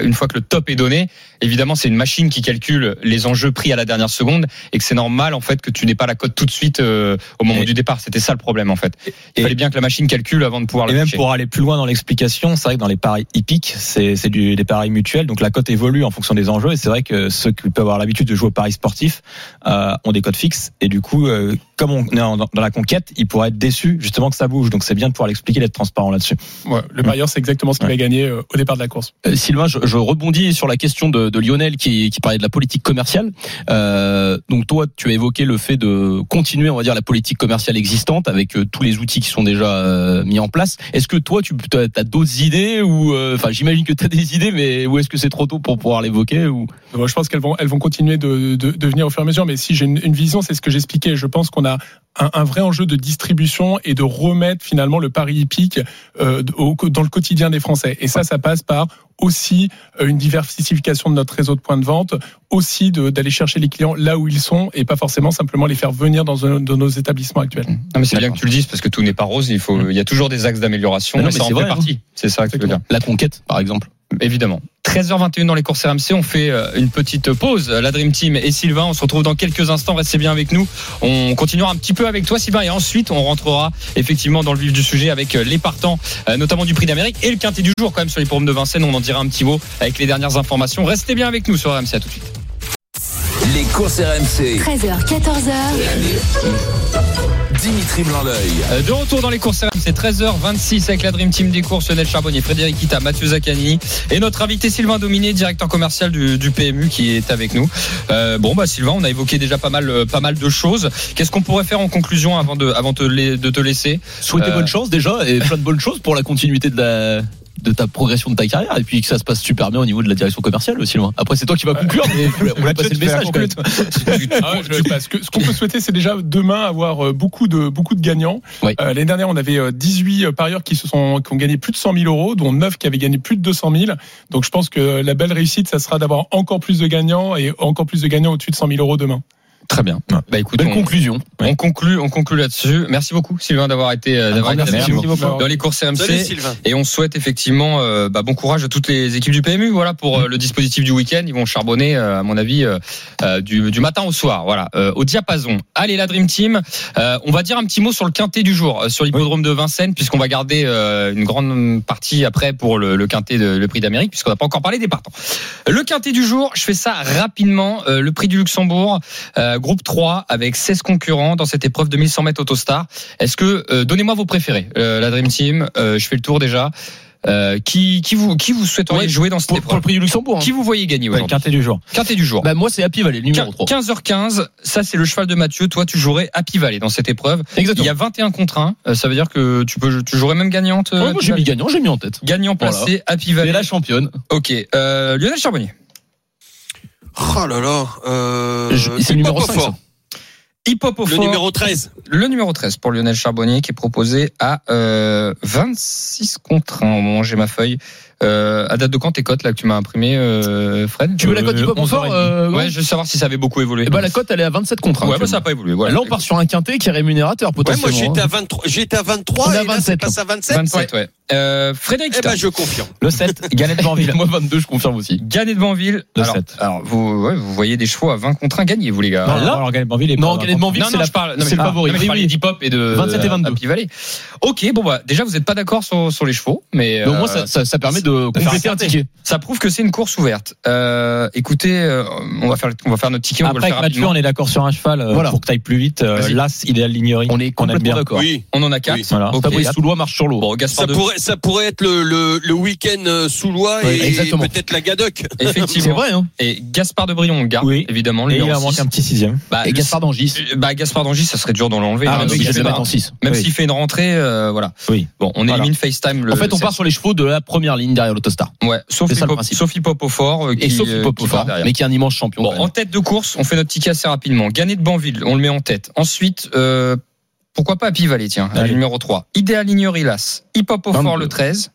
Speaker 2: une fois que le top est donné, évidemment c'est une machine qui calcule les enjeux pris à la dernière seconde et que c'est normal en fait que tu n'aies pas la cote tout de suite euh, au moment
Speaker 7: Et-
Speaker 2: du départ. C'était ça le problème en fait. Il
Speaker 7: Et-
Speaker 2: fallait bien que la machine calcule avant de pouvoir
Speaker 7: Et même
Speaker 2: toucher.
Speaker 7: pour aller plus loin dans l'explication, c'est vrai que dans les paris hippiques, c'est des paris mutuels, donc la cote évolue en fonction des enjeux. Et c'est vrai que ceux qui peuvent avoir l'habitude de jouer au paris sportif euh, ont des cotes fixes. Et du coup, euh, comme on est en- dans la conquête, ils pourraient être déçus justement que ça bouge. Donc c'est bien de pouvoir l'expliquer, d'être transparent là-dessus.
Speaker 4: Ouais, le parieur, c'est exactement ce qu'il va gagner euh, au départ de la course.
Speaker 6: Euh, Sylvain, je, je rebondis sur la question de, de Lionel qui, qui parlait de la politique commerciale. Euh, donc toi, tu as évoqué le fait de continuer, on va dire, la politique commerciale existante avec euh, tous les outils qui sont déjà euh, mis en place. Est-ce que toi, tu as, d'autres idées ou euh, enfin, j'imagine que tu as des idées, mais où est-ce que c'est trop tôt pour pouvoir l'évoquer ou?
Speaker 4: Je pense qu'elles vont, elles vont continuer de, de, de venir au fur et à mesure. Mais si j'ai une, une vision, c'est ce que j'expliquais. Je pense qu'on a un, un vrai enjeu de distribution et de remettre finalement le pari hippique euh, au- dans le quotidien des Français. Et ça, ça passe par aussi euh, une diversification de notre réseau de points de vente, aussi de- d'aller chercher les clients là où ils sont et pas forcément simplement les faire venir dans, un, dans nos établissements actuels.
Speaker 2: Non, mais c'est bien que tu le dises parce que tout n'est pas rose. Il faut, il y a toujours des axes d'amélioration.
Speaker 6: Mais non,
Speaker 2: mais
Speaker 6: mais
Speaker 2: ça en fait
Speaker 6: vrai,
Speaker 2: partie. C'est ça que je veux dire.
Speaker 6: La conquête, par exemple.
Speaker 2: Évidemment. 13h21 dans les courses RMC, on fait euh, une petite pause. La Dream Team et Sylvain, on se retrouve dans quelques instants. Restez bien avec nous. On continuera un petit peu avec toi, Sylvain, et ensuite on rentrera effectivement dans le vif du sujet avec euh, les partants, euh, notamment du Prix d'Amérique et le quintet du jour quand même sur les forums de Vincennes. On en dira un petit mot avec les dernières informations. Restez bien avec nous sur RMC. À tout de suite.
Speaker 1: Les courses RMC.
Speaker 5: 13h, 14h.
Speaker 1: Dimitri Blanc-L'œil.
Speaker 2: Euh, De retour dans les courses RMC, 13h26 avec la Dream Team des courses, Lionel Charbonnier, Frédéric Kita, Mathieu Zaccanini et notre invité Sylvain Dominé, directeur commercial du, du PMU qui est avec nous. Euh, bon bah Sylvain, on a évoqué déjà pas mal, euh, pas mal de choses. Qu'est-ce qu'on pourrait faire en conclusion avant de, avant de, les- de te laisser?
Speaker 6: Souhaiter
Speaker 2: Euh,
Speaker 6: bonne chance déjà et plein de bonnes choses pour la continuité de la de ta progression de ta carrière et puis que ça se passe super bien au niveau de la direction commerciale aussi loin. Après c'est toi qui vas conclure mais on va passer le message quand même.
Speaker 4: Ah ouais, je- parce que ce qu'on peut souhaiter, c'est déjà demain avoir euh, beaucoup de beaucoup de gagnants.
Speaker 6: Oui.
Speaker 4: Euh, L'année dernière, on avait euh, 18 parieurs qui se sont qui ont gagné plus de 100 000 euros, dont 9 qui avaient gagné plus de 200 000. Donc, je pense que la belle réussite, ça sera d'avoir encore plus de gagnants et encore plus de gagnants au-dessus de 100 000 euros demain.
Speaker 2: Très bien. Bah écoute,
Speaker 6: Belle
Speaker 2: on,
Speaker 6: conclusion.
Speaker 2: on conclut, on conclut là-dessus. Merci beaucoup Sylvain d'avoir été, euh, d'avoir été
Speaker 4: grand
Speaker 2: avec
Speaker 4: merci
Speaker 2: nous
Speaker 4: beaucoup.
Speaker 2: dans les courses RMC.
Speaker 3: Salut Sylvain.
Speaker 2: Et on souhaite effectivement euh, bah, bon courage à toutes les équipes du PMU voilà pour euh, le dispositif du week-end. Ils vont charbonner euh, à mon avis du, du matin au soir voilà euh, au diapason. Allez la Dream Team. Euh, on va dire un petit mot sur le quintet du jour sur l'hippodrome de Vincennes puisqu'on va garder euh, une grande partie après pour le, le quintet de, le prix d'Amérique puisqu'on n'a pas encore parlé des partants. Le quintet du jour, je fais ça rapidement. Euh, le prix du Luxembourg, euh, groupe 3 avec 16 concurrents dans cette épreuve de 1100 mètres Autostar. Est-ce que euh, donnez-moi vos préférés, euh, la Dream Team. Euh, je fais le tour déjà. Euh, qui, qui vous qui vous souhaiteriez
Speaker 6: Ouais,
Speaker 2: jouer dans cette
Speaker 6: Pour, pour le
Speaker 2: épreuve
Speaker 6: prix du Luxembourg. hein.
Speaker 2: Qui vous voyez gagner
Speaker 7: Ouais,
Speaker 2: aujourd'hui
Speaker 7: quintet du jour.
Speaker 2: Quintet du jour.
Speaker 6: Bah moi c'est Happy Valley le numéro 3.
Speaker 2: 15h15, ça c'est le cheval de Mathieu. Toi, tu jouerais Happy Valley dans cette épreuve. Il
Speaker 6: Exactement.
Speaker 2: y a 21 contre 1. Euh, Ça veut dire que tu peux, tu jouerais même gagnante. euh,
Speaker 6: Ouais, moi
Speaker 2: Happy
Speaker 6: j'ai mis gagnant, j'ai mis en tête.
Speaker 2: Gagnant placé, Happy
Speaker 6: Et
Speaker 2: Valley.
Speaker 6: la championne.
Speaker 2: Ok. Euh, Lionel Charbonnier.
Speaker 3: Oh là là. Euh,
Speaker 6: c'est le numéro
Speaker 3: Hip-Hop
Speaker 6: 5
Speaker 3: fort.
Speaker 6: ça.
Speaker 2: Hip Hop au
Speaker 3: Le
Speaker 2: fort.
Speaker 3: numéro 13.
Speaker 2: Le numéro 13 pour Lionel Charbonnier qui est proposé à euh, 26 contre 1 au moment où j'ai ma feuille. Euh, à date de quand tes cotes là que tu m'as imprimé Fred
Speaker 6: Tu veux la cote
Speaker 7: Euh,
Speaker 6: hip hop
Speaker 7: 11
Speaker 6: fort
Speaker 7: heures et
Speaker 6: euh,
Speaker 2: Ouais,
Speaker 6: ouais.
Speaker 2: je veux savoir si ça avait beaucoup évolué.
Speaker 6: Eh ben, la cote elle est à 27 contre 1.
Speaker 2: ouais, bah, ça n'a pas évolué. Voilà.
Speaker 6: Là on part sur un quintet qui est rémunérateur
Speaker 3: Ouais, moi
Speaker 6: potentiellement.
Speaker 3: j'étais à
Speaker 6: hein.
Speaker 3: 23, j'étais à 23
Speaker 6: On est à
Speaker 3: et là
Speaker 6: 27,
Speaker 3: ça passe à 27.
Speaker 2: 27, ouais. Euh, Frédéric
Speaker 3: Eh ben je confirme.
Speaker 7: Le 7, Galette Banville.
Speaker 6: Moi 22 je confirme aussi.
Speaker 2: Gagné de Banville.
Speaker 7: Le
Speaker 2: alors,
Speaker 7: 7.
Speaker 2: alors vous, ouais, vous voyez des chevaux à 20 contre 1 gagnés, vous les gars.
Speaker 7: Non,
Speaker 6: là-
Speaker 7: alors Galette Banville est
Speaker 6: Non,
Speaker 7: pas-
Speaker 6: Galette Banville
Speaker 2: non,
Speaker 6: c'est la
Speaker 2: je parle, non, mais
Speaker 6: c'est le favori.
Speaker 2: non, mais je parlais
Speaker 6: oui.
Speaker 2: d'hip-hop et de
Speaker 6: 27 et 22.
Speaker 2: Happy Valley. Ok, bon bah déjà vous n'êtes pas d'accord sur, sur les chevaux, mais
Speaker 6: Mais au
Speaker 2: euh,
Speaker 6: moins ça, ça, ça permet de
Speaker 7: faire
Speaker 6: compléter
Speaker 7: un
Speaker 6: un ticket.
Speaker 2: ça prouve que c'est une course ouverte. Euh, écoutez, euh, on va faire on va faire notre ticket, on va
Speaker 7: Après,
Speaker 2: le faire
Speaker 7: Mathieu,
Speaker 2: rapidement.
Speaker 7: on est d'accord sur un cheval euh,
Speaker 6: Voilà.
Speaker 7: pour que tu ailles plus vite. euh. L'As, idéal lignerie.
Speaker 6: On est complètement
Speaker 7: bien.
Speaker 6: d'accord.
Speaker 3: Oui.
Speaker 2: On en a quatre.
Speaker 3: Oui.
Speaker 7: Voilà.
Speaker 2: Ok.
Speaker 6: Fabrice Soulois marche sur l'eau.
Speaker 2: Bon, Gaspard
Speaker 3: Ça
Speaker 2: de
Speaker 3: pourrait, ça pourrait être le, le, le week-end sous loi
Speaker 6: Oui,
Speaker 3: et peut-être la Gadoc.
Speaker 6: C'est
Speaker 2: effectivement.
Speaker 6: vrai hein.
Speaker 2: Et Gaspard de Brion, on garde
Speaker 7: Oui.
Speaker 2: évidemment le
Speaker 7: Et il en manque
Speaker 2: 6.
Speaker 7: un petit sixième.
Speaker 2: Bah,
Speaker 6: Et Gaspard d'Angis.
Speaker 2: Bah Gaspard d'Angis, ça serait dur de l'enlever.
Speaker 6: Ah
Speaker 2: hein,
Speaker 6: oui,
Speaker 2: donc
Speaker 6: je vais
Speaker 2: Gaspard,
Speaker 6: le mettre en 6.
Speaker 2: Même s'il fait une rentrée, voilà.
Speaker 7: Oui.
Speaker 2: Bon, on élimine FaceTime.
Speaker 6: En fait, on part sur les chevaux de la première ligne derrière l'autostar.
Speaker 2: Ouais, sauf
Speaker 6: C'est ça, le
Speaker 2: Hip-Hop-
Speaker 6: principe.
Speaker 2: sauf Hip-Hop au fort. euh,
Speaker 6: Et
Speaker 2: qui,
Speaker 6: sauf
Speaker 2: euh,
Speaker 6: mais qui est un immense champion.
Speaker 2: Bon, en tête de course, on fait notre ticket assez rapidement. Gagné de Banville, on le met en tête. Ensuite, euh, pourquoi pas Happy Valley, tiens,
Speaker 7: Allez.
Speaker 2: le numéro 3. Idéal Lignerie Las. Hip Hop au fort
Speaker 6: 22.
Speaker 2: le 13.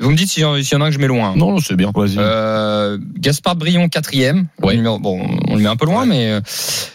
Speaker 2: Vous me dites s'il y, en s'il y en a un que je mets loin.
Speaker 6: Non, non, c'est bien.
Speaker 7: Vas-y.
Speaker 2: Euh, Gaspard Brion quatrième.
Speaker 6: Ouais.
Speaker 2: Numéro- bon, on le met un peu loin, mais euh,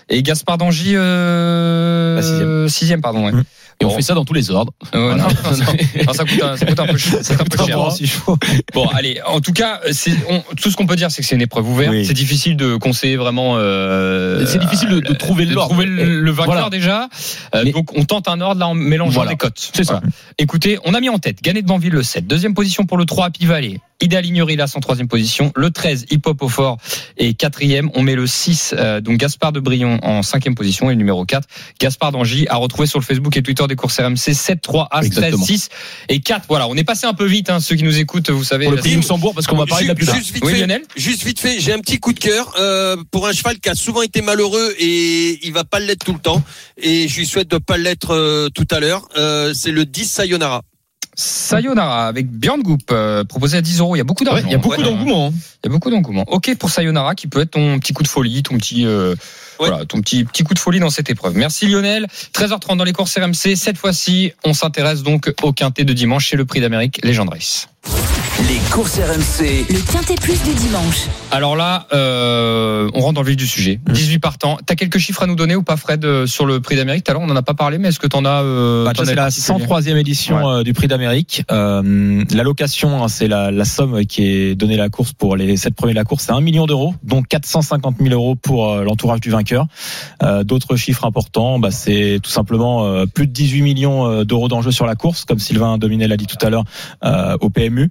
Speaker 2: et Gaspard d'Angy euh,
Speaker 7: Bah, sixième.
Speaker 2: sixième, pardon. Ouais.
Speaker 7: Mm.
Speaker 6: Et on fait ça dans tous les ordres.
Speaker 2: Euh,
Speaker 6: Voilà.
Speaker 2: non, non, non, non, ça coûte un, ça coûte un peu cher. ça coûte un peu cher.
Speaker 7: chevaux.
Speaker 2: Bon, allez. En tout cas, c'est, on- tout ce qu'on peut dire, c'est que c'est une épreuve ouverte.
Speaker 7: Oui.
Speaker 2: C'est difficile de conseiller vraiment. Euh,
Speaker 6: C'est difficile de, de trouver
Speaker 2: de trouver le, le vainqueur
Speaker 6: Voilà.
Speaker 2: déjà. Euh,
Speaker 6: Mais-
Speaker 2: donc on tente un ordre là en mélangeant
Speaker 6: Voilà.
Speaker 2: les cotes.
Speaker 6: C'est ça.
Speaker 2: Voilà. Écoutez, on a mis en tête Gagné de Banville le 7, deuxième position pour le 3 Happy Valley. Idéal Lignerie là en troisième position, le 13 Hip Hop au fort et quatrième. On met le 6 euh, donc Gaspard de Brion en cinquième position et le numéro 4 Gaspard d'Angy à retrouver sur le Facebook et Twitter des courses RMC 7 3 As 13
Speaker 6: Exactement.
Speaker 2: 6 et 4. Voilà, on est passé un peu vite hein, ceux qui nous écoutent, vous savez.
Speaker 6: Pour le prix du Luxembourg, parce qu'on va parler de la
Speaker 3: Juste-
Speaker 6: plus
Speaker 3: juste vite
Speaker 2: Oui,
Speaker 3: fait,
Speaker 2: Lionel
Speaker 3: Juste vite fait, j'ai un petit coup de cœur euh, pour un cheval qui a souvent été malheureux et il va pas l'être tout le temps. Et je lui souhaite de pas l'être euh, tout à l'heure. Euh, c'est le 10 Sayonara.
Speaker 2: Sayonara avec Björn Goop euh, proposé à 10 euros. Il y a beaucoup d'argent.
Speaker 6: Ouais, il y a beaucoup
Speaker 2: Ouais.
Speaker 6: d'engouement. hein.
Speaker 2: Il y a beaucoup d'engouement. Ok pour Sayonara qui peut être ton petit coup de folie, ton petit euh,
Speaker 3: Ouais.
Speaker 2: voilà, ton petit petit coup de folie dans cette épreuve. Merci Lionel. 13h30 dans les courses RMC. Cette fois-ci, on s'intéresse donc au quintet de dimanche chez le Prix d'Amérique Legend Race.
Speaker 1: Les courses RMC.
Speaker 5: Le Quintet Plus du dimanche.
Speaker 2: Alors là, euh, on rentre dans le vif du sujet. 18 partants. T'as quelques chiffres à nous donner ou pas, Fred, euh, sur le Prix d'Amérique? Tout à l'heure, on en a pas parlé, mais est-ce que t'en as euh,
Speaker 7: Bah, c'est la
Speaker 2: particulier
Speaker 7: 103e édition euh, du Prix d'Amérique. Euh, L'allocation, hein, c'est la, la somme qui est donnée à la course pour les sept premiers de la course, c'est 1 million d'euros, dont 450 000 euros pour euh, l'entourage du vainqueur. Euh, D'autres chiffres importants, bah, c'est tout simplement euh, plus de 18 millions euh, d'euros d'enjeux sur la course, comme Sylvain Dominet l'a dit tout à l'heure, au PMU.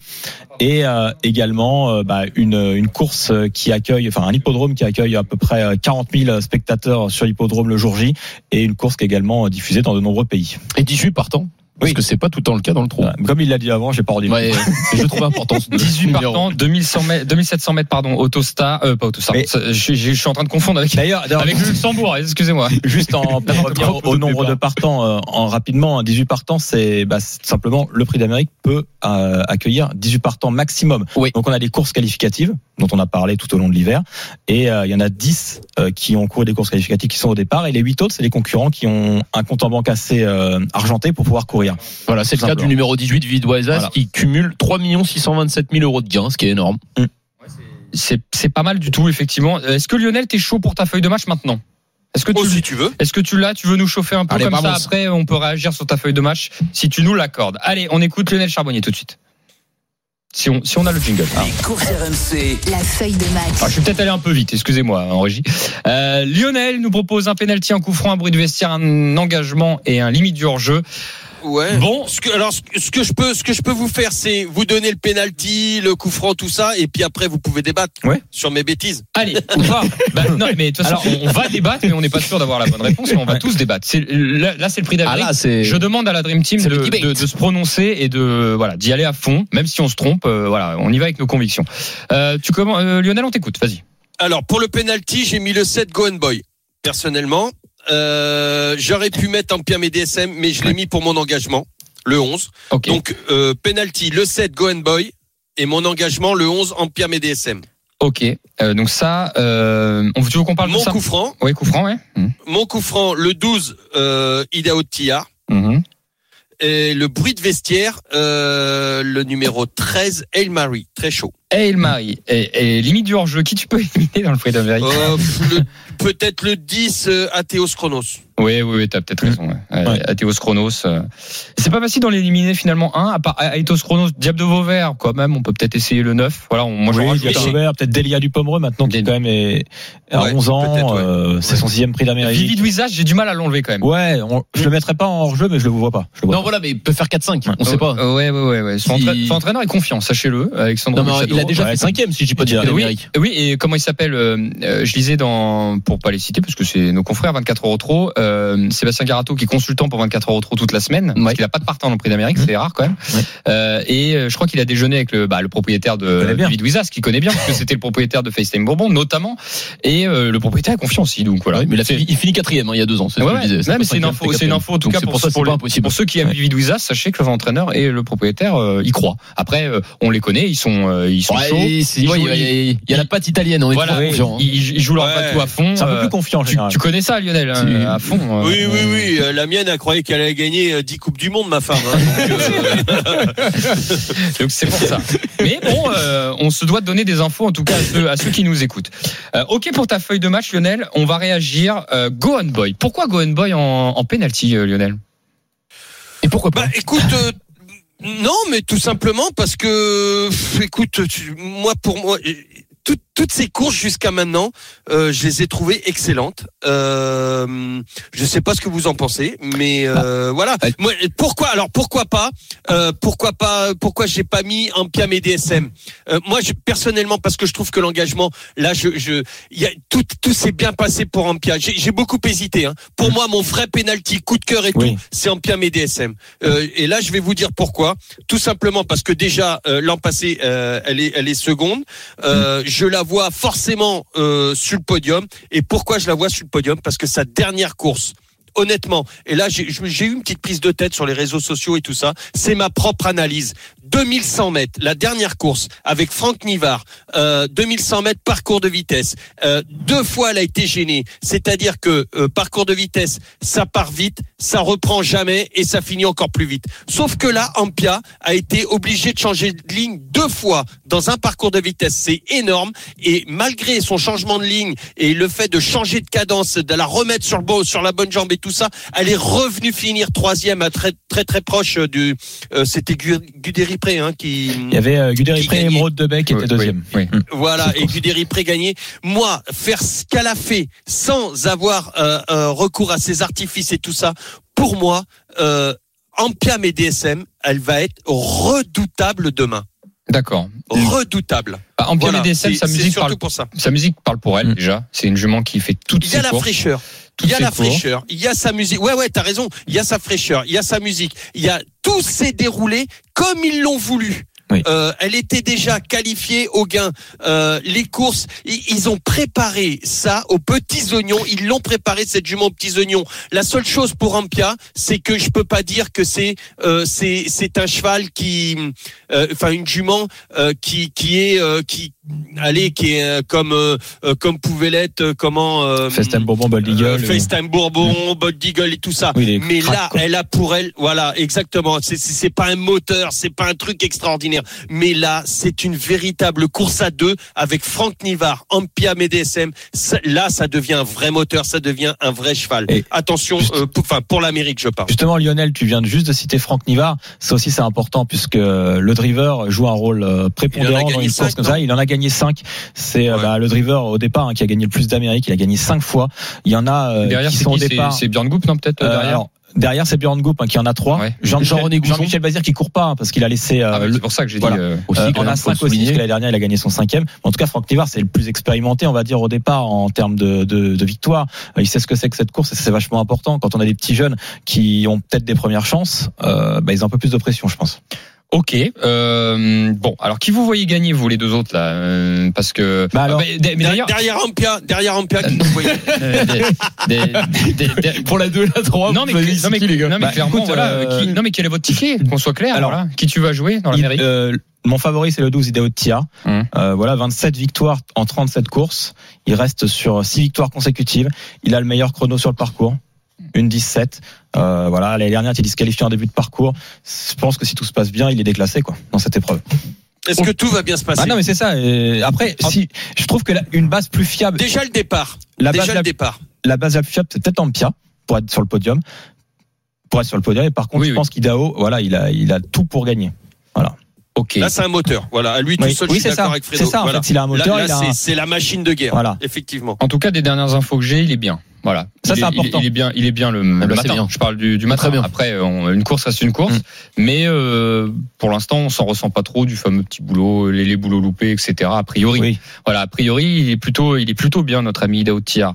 Speaker 7: Et également bah, une, une course qui accueille, enfin un hippodrome qui accueille à peu près euh, 40 000 spectateurs sur l'hippodrome le jour J, et une course qui est également diffusée dans de nombreux pays.
Speaker 6: Et 18 partants? Parce
Speaker 7: Oui.
Speaker 6: que c'est pas tout le temps le cas dans le trou.
Speaker 7: Comme il l'a dit avant, j'ai pas.
Speaker 6: Ouais, je trouve important. ce
Speaker 2: 18
Speaker 6: numéro.
Speaker 2: partants, 2100 mètres, 2700 mètres, pardon, Autostar, euh, pas Autostar.
Speaker 7: Mais-
Speaker 2: Je, suis- je suis en train de confondre avec,
Speaker 7: D'ailleurs,
Speaker 2: avec le Luxembourg, excusez-moi.
Speaker 7: juste en revenir au, au nombre de partants euh, en rapidement, hein, 18 partants, c'est bah, simplement le Prix d'Amérique peut euh, accueillir 18 partants maximum.
Speaker 6: Oui.
Speaker 7: Donc on a des courses qualificatives dont on a parlé tout au long de l'hiver et euh, il y en a 10 euh, qui ont couru des courses qualificatives qui sont au départ et les 8 autres c'est les concurrents qui ont un compte en banque assez euh, argenté pour pouvoir courir.
Speaker 6: Voilà, c'est le cas du numéro 18, Vidoisas,
Speaker 7: Voilà.
Speaker 6: qui cumule 3 627 000 euros de gains, ce qui est énorme.
Speaker 2: C'est, c'est pas mal du tout, effectivement. Euh, Est-ce que Lionel, t'es chaud pour ta feuille de match maintenant? Est-ce que tu,
Speaker 3: Oh, si tu veux.
Speaker 2: est-ce que tu l'as? Tu veux nous chauffer un peu
Speaker 6: Allez,
Speaker 2: comme ça? Après, on peut réagir sur ta feuille de match si tu nous l'accordes. Allez, on écoute Lionel Charbonnier tout de suite. Si on, si on a le jingle. Ah.
Speaker 1: Les courses RMC.
Speaker 5: La feuille de match.
Speaker 2: Ah, je suis peut-être allé un peu vite, excusez-moi, en régie. Euh, Lionel nous propose un penalty, un coup franc, un bruit de vestiaire, un engagement et un limite du hors-jeu.
Speaker 3: Ouais.
Speaker 2: Bon.
Speaker 3: Ce que, alors, ce que- ce que je peux, ce que je peux vous faire, c'est vous donner le penalty, le coup franc, tout ça, et puis après vous pouvez débattre
Speaker 2: Ouais.
Speaker 3: sur mes bêtises.
Speaker 2: Allez, on va. Bah, non, mais de toute façon, on, on va débattre, mais on n'est pas sûr d'avoir la bonne réponse, mais on va tous débattre. C'est, là, là, c'est le prix
Speaker 6: Ah là, c'est.
Speaker 2: Je demande à la Dream Team de, se prononcer et de voilà d'y aller à fond, même si on se trompe. euh, voilà, on y va avec nos convictions. Euh, tu comment, euh, Lionel, on t'écoute. Vas-y.
Speaker 3: Alors pour le penalty, j'ai mis le 7 Go and Boy. Personnellement, euh, j'aurais pu mettre en Pierre DSM, mais je l'ai mis pour mon engagement, le 11.
Speaker 2: Ok.
Speaker 3: Donc euh, penalty, le 7 Go and Boy, et mon engagement, le 11 en Pierre DSM.
Speaker 2: ok. Euh, donc ça, euh, on tu veux qu'on parle
Speaker 3: Mon
Speaker 2: de ça
Speaker 3: coup franc,
Speaker 2: Oui, coup franc, ouais. Mhm.
Speaker 3: mon coup franc, le 12 euh, Idaho Tia.
Speaker 2: Mhm.
Speaker 3: Et le bruit de vestiaire, euh, le numéro 13, Hail Mary, très chaud.
Speaker 2: Hail Mary et, et limite du hors-jeu. Qui tu peux éliminer dans le prix d'Amérique
Speaker 3: Euh, le- Peut-être le 10, euh, Athéos Chronos.
Speaker 2: Oui, oui, oui, t'as peut-être raison. Ouais. Ouais, Chronos. euh. C'est pas facile d'en éliminer finalement un, à part Athéos Chronos, Diable de Vauvert, quand même. On peut peut-être essayer le 9. Voilà, on, moi
Speaker 7: Oui, Diego
Speaker 2: un.
Speaker 7: Robert, peut-être Delia du Pomereux maintenant qui
Speaker 2: Des-
Speaker 7: quand même est à
Speaker 3: Ouais,
Speaker 7: 11 ans, euh, c'est son sixième prix d'Amérique.
Speaker 2: Vivid Wizard, j'ai du mal à l'enlever quand même.
Speaker 7: Ouais, on, je le mettrai pas en hors-jeu, mais je le vois pas. Je le vois
Speaker 6: Non, voilà, mais il peut faire 4-5. On sait pas.
Speaker 2: Euh, Ouais, ouais, ouais. ouais. Son,
Speaker 6: Si-
Speaker 2: entra- son entraîneur est confiant, sachez-le, Alexandre.
Speaker 6: Non, mais il a déjà
Speaker 7: Ouais,
Speaker 6: fait 5 si je dis pas de
Speaker 7: Oui,
Speaker 6: d'Amérique.
Speaker 2: et comment il s'appelle euh, Je lisais dans, pour pas les citer, parce que c'est nos confrères 24 euros trop, euh, Sébastien Garato qui est consultant pour 24 euros trop toute la semaine, parce
Speaker 6: Ouais.
Speaker 2: qu'il a pas de partant dans le prix d'Amérique, c'est rare quand même.
Speaker 6: Ouais.
Speaker 2: Euh, et euh, je crois qu'il a déjeuné avec le, bah, le propriétaire de. David Wizas, qui connaît bien, parce que c'était le propriétaire de FaceTime Bourbon, notamment, et euh, le propriétaire est confiant aussi, donc voilà.
Speaker 6: Mais il, a finit quatrième hein, il y a deux ans, c'est ce
Speaker 2: Ouais, c'est une info, c'est une info en tout
Speaker 6: Donc
Speaker 2: cas pour,
Speaker 6: ça,
Speaker 2: ceux qui aiment Wizas, sachez que l'entraîneur et le propriétaire euh, y croient. Après, euh, on les connaît, ils sont, ils sont chauds.
Speaker 6: il y a- a la patte italienne, on est
Speaker 2: ils,
Speaker 6: hein.
Speaker 2: ils- jouent leur bateau à fond.
Speaker 7: C'est un peu plus confiant
Speaker 2: tu, connais ça, Lionel, hein, à fond. Euh,
Speaker 3: Oui, oui, oui. euh, La mienne, elle croyait qu'elle allait gagner euh, 10 Coupes du Monde, ma femme. hein. Donc, euh,
Speaker 2: c'est pour ça. Mais bon, euh, on se doit de donner des infos en tout cas à ceux, à ceux qui nous écoutent. Euh, ok pour ta feuille de match, Lionel. On va réagir. Euh, Go on boy. Pourquoi Go on boy en, en penalty, euh, Lionel?
Speaker 6: Et pourquoi pas?
Speaker 3: Bah, écoute, euh, non, mais tout simplement parce que, écoute, tu- moi, pour moi, euh, toutes- toutes ces courses jusqu'à maintenant, euh, je les ai trouvées excellentes. Euh, je sais pas ce que vous en pensez, mais euh, voilà.
Speaker 6: Ouais.
Speaker 3: Moi, pourquoi Alors pourquoi pas euh, Pourquoi pas Pourquoi j'ai pas mis un Piam et DSM euh, Moi, je, personnellement, parce que je trouve que l'engagement, là, je, je, il y a tout, tout s'est bien passé pour Ampia. J'ai j'ai beaucoup hésité. Hein. Pour moi, mon vrai penalty, coup de cœur et
Speaker 7: Oui.
Speaker 3: tout, c'est Ampia et DSM. Euh, et là, je vais vous dire pourquoi. Tout simplement parce que déjà euh, l'an passé, euh, elle est, elle est seconde. Euh, Je la vois forcément euh, sur le podium. Et pourquoi je la vois sur le podium? Parce que sa dernière course honnêtement, et là j'ai eu une petite prise de tête sur les réseaux sociaux et tout ça, c'est ma propre analyse. 2100 mètres, la dernière course avec Franck Nivard, euh, 2100 mètres parcours de vitesse. Euh, deux fois elle a été gênée, c'est-à-dire que euh, parcours de vitesse, ça part vite, ça reprend jamais et ça finit encore plus vite. Sauf que là, Ampia a été obligé de changer de ligne deux fois dans un parcours de vitesse, c'est énorme. Et malgré son changement de ligne et le fait de changer de cadence, de la remettre sur le sur la bonne jambe et tout ça, elle est revenue finir troisième à très très très proche du. euh, C'était Gu- Guderipré hein, qui.
Speaker 7: Il y avait euh, Guderipré et. Emeraude Debec qui
Speaker 2: Oui,
Speaker 7: était deuxième.
Speaker 2: oui, oui.
Speaker 3: Voilà, et Guderipré gagné. Moi, faire ce qu'elle a fait sans avoir euh, euh, recours à ses artifices et tout ça, pour moi, euh, Ampiam et DSM, elle va être redoutable demain.
Speaker 2: D'accord.
Speaker 3: Redoutable.
Speaker 2: Bah, en
Speaker 3: Voilà,
Speaker 2: DSM,
Speaker 3: c'est
Speaker 2: sa musique
Speaker 3: surtout
Speaker 2: parle
Speaker 3: pour ça.
Speaker 2: sa musique parle pour elle
Speaker 7: Mm.
Speaker 2: déjà. C'est une jument qui fait toutes
Speaker 3: Il y a la
Speaker 2: courses.
Speaker 3: fraîcheur. Il y a la fraîcheur, il y a sa musique. Ouais, ouais, t'as raison. Il y a sa fraîcheur, il y a sa musique. Il y a tout s'est déroulé comme ils l'ont voulu.
Speaker 7: Oui.
Speaker 3: Euh, elle était déjà qualifiée au gain. Euh, les courses, ils ont préparé ça aux petits oignons. Ils l'ont préparé cette jument aux petits oignons. La seule chose pour Ampia, c'est que je peux pas dire que c'est euh, c'est c'est un cheval qui, euh, enfin une jument euh, qui qui est euh, qui allez qui est euh, comme euh, euh, comme pouvait l'être euh, comment euh,
Speaker 7: FaceTime Bourbon, Bold Eagle.
Speaker 3: FaceTime Bourbon, Bold Eagle et tout ça.
Speaker 7: Oui,
Speaker 3: Mais là,
Speaker 7: quoi.
Speaker 3: elle a pour elle, voilà, exactement. C'est- C'est pas un moteur, c'est pas un truc extraordinaire. Mais là, c'est une véritable course à deux avec Franck Nivard, Ampia MDSM. Ça- Là, ça devient un vrai moteur, ça devient un vrai cheval.
Speaker 7: Et-
Speaker 3: Attention,
Speaker 7: Juste-
Speaker 3: euh, pour, enfin pour l'Amérique, je parle.
Speaker 7: Justement, Lionel, tu viens de juste de citer Franck Nivard. Ça aussi, c'est important puisque le driver joue un rôle prépondérant dans une course comme ça. Il en a gagné 5. C'est euh,
Speaker 3: Ouais.
Speaker 7: bah, le driver au départ hein, qui a gagné le plus d'Amérique. Il a gagné 5 fois. Il y en a euh,
Speaker 2: Derrière,
Speaker 7: qui
Speaker 2: c'est
Speaker 7: sont au
Speaker 2: qui?
Speaker 7: Départ.
Speaker 2: c'est Björn Goop, non peut-être
Speaker 7: Euh,
Speaker 2: derrière?
Speaker 7: alors, derrière, c'est Björn Goup hein, qui en a 3.
Speaker 2: Ouais.
Speaker 6: Jean-René Gousson.
Speaker 7: Jean-Michel Bazir qui court pas hein, parce qu'il a laissé euh,
Speaker 2: Ah
Speaker 7: le-
Speaker 2: c'est pour ça que j'ai
Speaker 7: voilà.
Speaker 2: dit. euh,
Speaker 6: Aussi,
Speaker 7: Euh, on a 5 aussi, parce que dernière, il a gagné son cinquième. En tout cas, Franck Nivard, c'est le plus expérimenté, on va dire, au départ, en termes de, de, de victoire. Euh, Il sait ce que c'est que cette course et c'est vachement important. Quand on a des petits jeunes qui ont peut-être des premières chances, euh, bah, ils ont un peu plus de pression, je pense.
Speaker 2: Ok. Euh, bon, alors qui vous voyez gagner vous les deux autres là euh, Parce que
Speaker 7: Bah alors,
Speaker 2: Ah, bah, mais d'ailleurs.
Speaker 3: Derrière Ampia, derrière Ampia, qui vous voyez
Speaker 2: euh, des- des- des- des-
Speaker 6: Pour la 2 et la 3,
Speaker 2: non mais, non, mais,
Speaker 6: ici, les gars.
Speaker 2: non, mais
Speaker 7: Bah,
Speaker 2: clairement
Speaker 7: écoute,
Speaker 2: voilà,
Speaker 7: euh,
Speaker 2: qui- non mais quel est votre ticket qu'on soit clair
Speaker 7: Alors,
Speaker 2: voilà. qui tu vas jouer dans l'Amérique
Speaker 7: euh, mon favori, c'est le 12 Ideo de Tia.
Speaker 2: Hum.
Speaker 7: Euh, voilà, 27 victoires en 37 courses. Il reste sur 6 victoires consécutives. Il a le meilleur chrono sur le parcours. Une 17. Euh, voilà, l'année dernière, il est disqualifié en début de parcours. Je pense que si tout se passe bien, il est déclassé, quoi, dans cette épreuve.
Speaker 3: Est-ce que tout va bien se passer
Speaker 7: Ah non, mais c'est ça. Et après, si, je trouve que la- une base plus fiable,
Speaker 3: Déjà le départ.
Speaker 7: la base,
Speaker 3: Déjà
Speaker 7: la,
Speaker 3: le départ.
Speaker 7: la base la plus fiable, c'est peut-être Ampia pour être sur le podium. Pour être sur le podium. Et par contre,
Speaker 2: Oui,
Speaker 7: je
Speaker 2: oui.
Speaker 7: pense qu'Idao, voilà, il a, il a tout pour gagner.
Speaker 2: Ok.
Speaker 3: Là, c'est un moteur. Voilà, à lui tout
Speaker 7: Oui,
Speaker 3: seul,
Speaker 7: oui,
Speaker 3: je suis
Speaker 7: c'est
Speaker 3: d'accord
Speaker 7: ça.
Speaker 3: avec Fredo.
Speaker 7: C'est ça, en
Speaker 3: Voilà.
Speaker 7: fait. Il a un moteur,
Speaker 3: Là,
Speaker 7: il
Speaker 3: là,
Speaker 7: a
Speaker 3: c'est
Speaker 7: un-
Speaker 3: c'est la machine de guerre.
Speaker 7: Voilà.
Speaker 3: Effectivement.
Speaker 2: En tout cas, des dernières infos que j'ai, il est bien. Voilà.
Speaker 7: Ça, c'est
Speaker 2: est-
Speaker 7: important.
Speaker 2: Il, est bien, il est bien le, matin.
Speaker 6: bien.
Speaker 2: Je parle du, du
Speaker 6: Ah,
Speaker 2: matin.
Speaker 6: très bien.
Speaker 2: Après, on- une course reste une course,
Speaker 7: Mm.
Speaker 2: mais euh, pour l'instant, on s'en ressent pas trop du fameux petit boulot, les, les boulots loupés, etc. A priori,
Speaker 7: Oui.
Speaker 2: voilà. A priori, il est plutôt, il est plutôt bien notre ami Tia.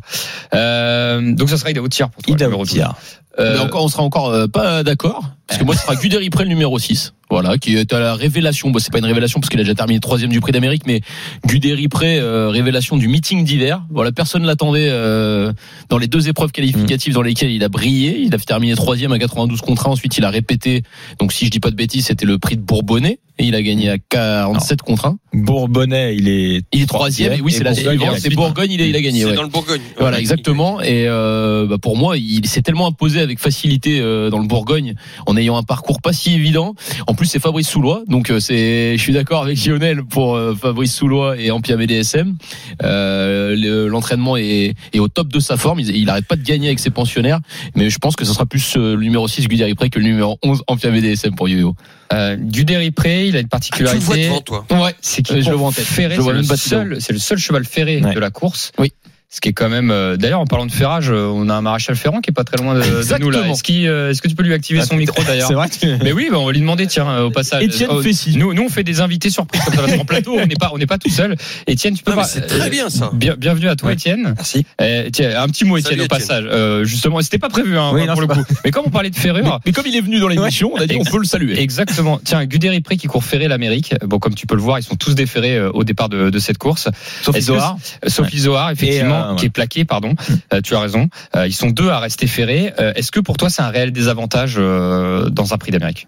Speaker 2: Euh, donc, ça sera Tia pour toi. 12.
Speaker 7: Tia.
Speaker 2: Euh,
Speaker 6: Mais encore, on sera encore euh, pas d'accord. Parce que moi, ce sera Guderi le numéro 6. Voilà, qui est à la révélation. Bon, c'est pas une révélation parce qu'il a déjà terminé troisième du Prix d'Amérique, mais Guderi Pré, euh, révélation du meeting d'hiver. Voilà, personne l'attendait euh, dans les deux épreuves qualificatives dans lesquelles il a brillé. Il a terminé troisième à 92 contre 1. Ensuite, il a répété. Donc, si je dis pas de bêtises, c'était le prix de Bourbonnais et il a gagné à 47 contre 1.
Speaker 7: Bourbonnais, il est.
Speaker 6: Il est troisième. Et oui, c'est la suivante. C'est
Speaker 2: est
Speaker 6: Bourgogne. Il, est- il a gagné.
Speaker 3: C'est
Speaker 6: ouais.
Speaker 3: dans le Bourgogne.
Speaker 6: Voilà, exactement. Et euh, bah, pour moi, il s'est tellement imposé avec facilité euh, dans le Bourgogne, en ayant un parcours pas si évident. En plus, c'est Fabrice Soulois, donc euh, c'est, je suis d'accord avec Lionel pour euh, Fabrice Soulois et Ampia BDSM. Euh, le- L'entraînement est, est au top de sa forme. Il arrête pas de gagner avec ses pensionnaires, mais je pense que ce sera plus euh, le numéro 6 Guderi Pré que le numéro 11 Ampia BDSM pour Yo-Yo.
Speaker 2: euh, Guderi Pré, il a une
Speaker 3: Ah, tu le vois
Speaker 2: particularité.
Speaker 3: devant toi.
Speaker 6: Ouais,
Speaker 2: c'est qu'il
Speaker 6: Euh, je le
Speaker 2: court
Speaker 6: vois en tête.
Speaker 2: ferré,
Speaker 6: Je le
Speaker 2: c'est seul, c'est le seul cheval ferré
Speaker 7: Ouais.
Speaker 2: de la course.
Speaker 6: Oui.
Speaker 2: Ce qui est quand même. euh, D'ailleurs, en parlant de ferrage, euh, on a un maréchal Ferrand qui est pas très loin de, de nous là. Est-ce qu'il, euh, est-ce que tu peux lui activer son micro d'ailleurs
Speaker 7: C'est vrai que-
Speaker 2: Mais oui, bah, on va lui demander, tiens, euh, au passage.
Speaker 6: Étienne
Speaker 2: Oh,
Speaker 6: Fessy.
Speaker 2: Nous, nous, on fait des invités surprises comme ça parce qu'en plateau, on n'est pas, on n'est pas tout seul. Étienne, tu peux
Speaker 3: Non,
Speaker 2: pas.
Speaker 3: c'est très bien, ça.
Speaker 2: Bien- bienvenue à toi,
Speaker 7: Ouais.
Speaker 2: Étienne.
Speaker 7: Merci.
Speaker 2: Euh, tiens, un petit mot, Étienne,
Speaker 3: Salut,
Speaker 2: au passage. Euh, justement, c'était pas prévu, hein,
Speaker 7: Oui, non,
Speaker 2: pour le coup. Mais comme on parlait de ferrure.
Speaker 6: mais comme il est venu dans l'émission, on a dit on peut le saluer.
Speaker 2: Exactement. Tiens, Guderi Pré qui court ferré l'Amérique. Bon, comme tu peux le voir, ils sont tous déférés euh, au départ de, cette course.
Speaker 7: Sauf.
Speaker 2: Euh, Sophie Zohar,
Speaker 7: Et ouais.
Speaker 2: qui est plaqué, pardon. Euh, tu as raison. Euh, ils sont deux à rester ferrés. Euh, Est-ce que pour toi c'est un réel désavantage euh, dans un prix d'Amérique?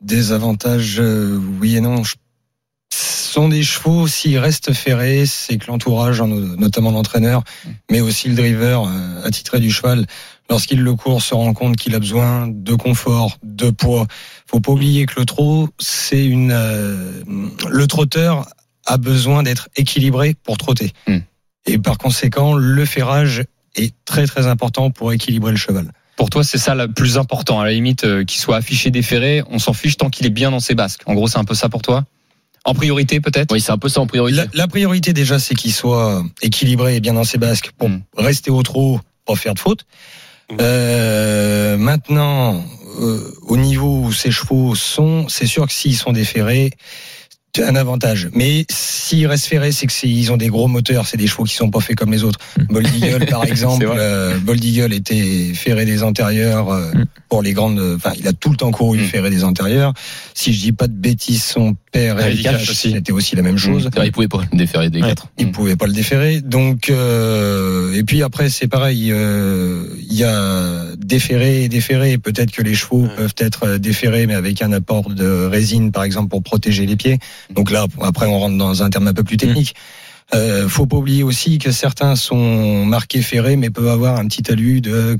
Speaker 8: Des avantages, euh, oui et non. Je- Ce sont des chevaux, s'ils restent ferrés, c'est que l'entourage, en- notamment l'entraîneur, mais aussi le driver euh, attitré du cheval, lorsqu'il le court, se rend compte qu'il a besoin de confort, de poids. Faut pas oublier que le trot, c'est une... euh, le trotteur a besoin d'être équilibré pour trotter.
Speaker 2: Hmm.
Speaker 8: Et par conséquent, le ferrage est très très important pour équilibrer le cheval.
Speaker 2: Pour toi, c'est ça le plus important. À la limite, euh, qu'il soit affiché déféré, on s'en fiche tant qu'il est bien dans ses basques. En gros, c'est un peu ça pour toi? En priorité, peut-être?
Speaker 6: Oui, c'est un peu ça en priorité.
Speaker 8: La, la priorité déjà, c'est qu'il soit équilibré et bien dans ses basques pour
Speaker 2: Mm.
Speaker 8: rester au trot, pas faire de faute.
Speaker 3: Mm.
Speaker 8: Euh, maintenant, euh, au niveau où ces chevaux sont, c'est sûr que s'ils sont c'est un avantage. Mais s'ils restent ferrés, c'est que c'est- ils ont des gros moteurs, c'est des chevaux qui sont pas faits comme les autres. Bold Eagle, par exemple, euh, Bold Eagle était ferré des antérieurs euh,
Speaker 7: Mm.
Speaker 8: pour les grandes. Enfin, il a tout le temps couru
Speaker 2: Mm.
Speaker 8: ferré des antérieurs. Si je dis pas de bêtises, son père
Speaker 2: Eric
Speaker 8: Eric
Speaker 2: Cash
Speaker 8: Cash,
Speaker 2: aussi.
Speaker 8: c'était aussi la même chose.
Speaker 6: C'est vrai, il pouvait pas le déférer des
Speaker 7: Ouais.
Speaker 6: quatre.
Speaker 8: Il
Speaker 2: Mm.
Speaker 8: pouvait pas le déférer. Donc euh, et puis après c'est pareil. euh, Il y a déféré et déféré. Peut-être que les chevaux peuvent être déférés, mais avec un apport de résine par exemple pour protéger les pieds. Donc là après on rentre dans un terme un peu plus technique. Euh, faut pas oublier aussi que certains sont marqués ferrés, mais peuvent avoir un petit talus de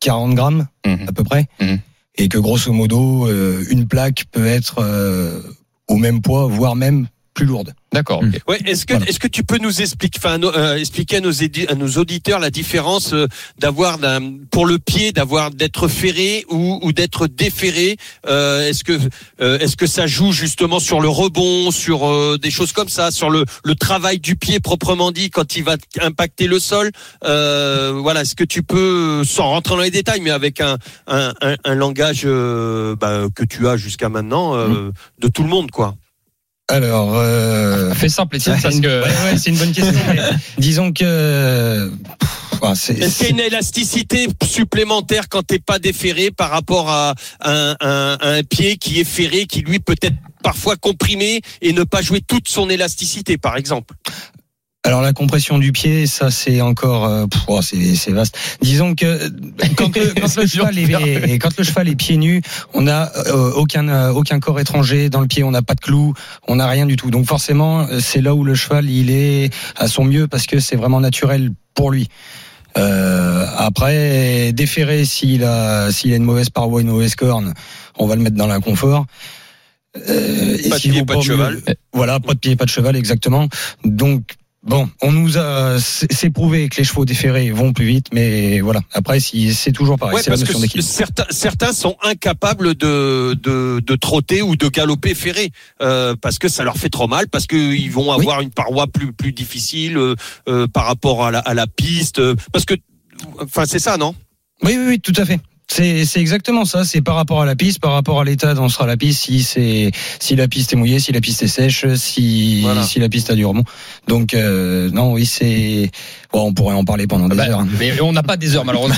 Speaker 8: 40 grammes
Speaker 2: Mhm.
Speaker 8: à peu près,
Speaker 2: Mhm.
Speaker 8: et que grosso modo euh, une plaque peut être euh, au même poids, voire même plus lourde.
Speaker 2: D'accord.
Speaker 7: Mm.
Speaker 3: Ouais, est-ce que
Speaker 8: Voilà.
Speaker 3: est-ce que tu peux nous expliquer, enfin, euh, expliquer à nos, à nos auditeurs la différence euh, d'avoir d'un- pour le pied d'avoir d'être ferré ou, ou d'être déferré euh, Est-ce que euh, est-ce que ça joue justement sur le rebond, sur euh, des choses comme ça, sur le, le travail du pied proprement dit quand il va impacter le sol euh, Voilà, est-ce que tu peux, sans rentrer dans les détails, mais avec un un, un, un langage euh, bah, que tu as jusqu'à maintenant euh, de tout le monde, quoi?
Speaker 8: Alors, euh,
Speaker 2: Fais simple, Étienne, parce
Speaker 8: une-
Speaker 2: que.
Speaker 8: ouais, ouais, c'est une bonne question. mais disons que c'est-
Speaker 3: Est-ce qu'il y a une élasticité supplémentaire quand t'es pas déféré par rapport à un, un pied qui est ferré, qui lui peut être parfois comprimé et ne pas jouer toute son élasticité, par exemple?
Speaker 8: Alors la compression du pied, ça c'est encore, euh, oh, c'est c'est vaste. Disons que euh, quand le, quand le cheval est quand le cheval est pieds nus, on n'a euh, aucun euh, aucun corps étranger dans le pied, on n'a pas de clous, on n'a rien du tout. Donc forcément, euh, c'est là où le cheval il est à son mieux parce que c'est vraiment naturel pour lui. Euh, après, déféré s'il a s'il a une mauvaise paroi, une mauvaise corne, on va le mettre dans l'inconfort. Euh, et
Speaker 3: Pas de pied, pas de
Speaker 8: mieux-
Speaker 3: cheval.
Speaker 8: Voilà, pas de pied, pas de cheval, exactement. Donc Bon, on nous a, c'est prouvé que les chevaux déférés vont plus vite, mais voilà. Après, c'est toujours pareil,
Speaker 3: Ouais,
Speaker 8: c'est la
Speaker 3: parce que
Speaker 8: notion d'équilibre.
Speaker 3: certains, certains sont incapables de, de, de trotter ou de galoper ferré euh, parce que ça leur fait trop mal, parce qu'ils vont
Speaker 8: Oui.
Speaker 3: avoir une paroi plus plus difficile euh, euh, par rapport à la, à la piste, euh, parce que, enfin, c'est ça, non?
Speaker 8: Oui, oui, oui, tout à fait. C'est c'est exactement ça. C'est par rapport à la piste, par rapport à l'état dont sera la piste, si c'est si la piste est mouillée, si la piste est sèche, si
Speaker 3: Voilà.
Speaker 8: si la piste a du rebond. Donc euh, non, oui, c'est. Bon, on pourrait en parler pendant des
Speaker 2: Bah,
Speaker 8: heures. hein.
Speaker 2: mais on n'a pas des heures malheureusement.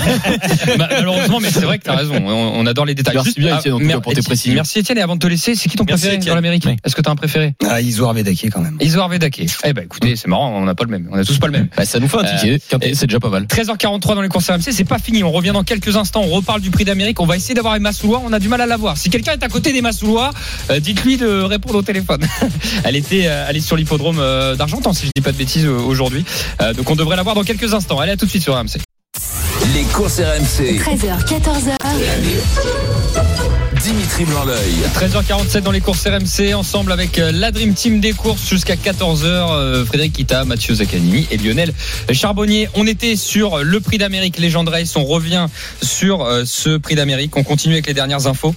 Speaker 2: Ma- malheureusement, mais c'est vrai que tu as raison. On, on adore les détails.
Speaker 6: Merci bien,
Speaker 2: ah,
Speaker 6: Étienne, en tout cas,
Speaker 2: mer-
Speaker 6: pour tes précisions.
Speaker 2: Merci Étienne. Et avant de te laisser, c'est qui ton
Speaker 3: Merci,
Speaker 2: préféré dans l'Amérique?
Speaker 8: Oui.
Speaker 2: Est-ce que tu as un préféré?
Speaker 8: Ah, Isoar Vedaki quand même.
Speaker 2: Isoar Vedake. Eh ben écoutez, c'est marrant, on n'a pas le même. On a tous pas le même.
Speaker 6: Bah, ça nous fait un ticket. Quintet, c'est déjà pas mal.
Speaker 2: 13h43 dans les courses RMC, c'est pas fini. On revient dans quelques instants. On reparle du prix d'Amérique. On va essayer d'avoir Emma Soulois. On a du mal à la voir. Si quelqu'un est à côté d'Emma Soulois, euh, dites-lui de répondre au téléphone. elle était, euh, elle est sur l'hippodrome euh, d'Argentan, si je dis pas de bêtises euh, aujourd'hui. Euh, donc on devrait la voir dans quelques instants. Allez, à tout de suite sur RMC.
Speaker 1: Les courses RMC.
Speaker 5: 13h, 14h.
Speaker 1: Dimitri Blanc-L'œil.
Speaker 2: 13h47 dans les courses RMC, ensemble avec euh, la Dream Team des courses jusqu'à 14h. euh, Frédéric Kita, Mathieu Zaccanini et Lionel Charbonnier. On était sur le prix d'Amérique Legend. On revient sur euh, ce prix d'Amérique. On continue avec les dernières infos.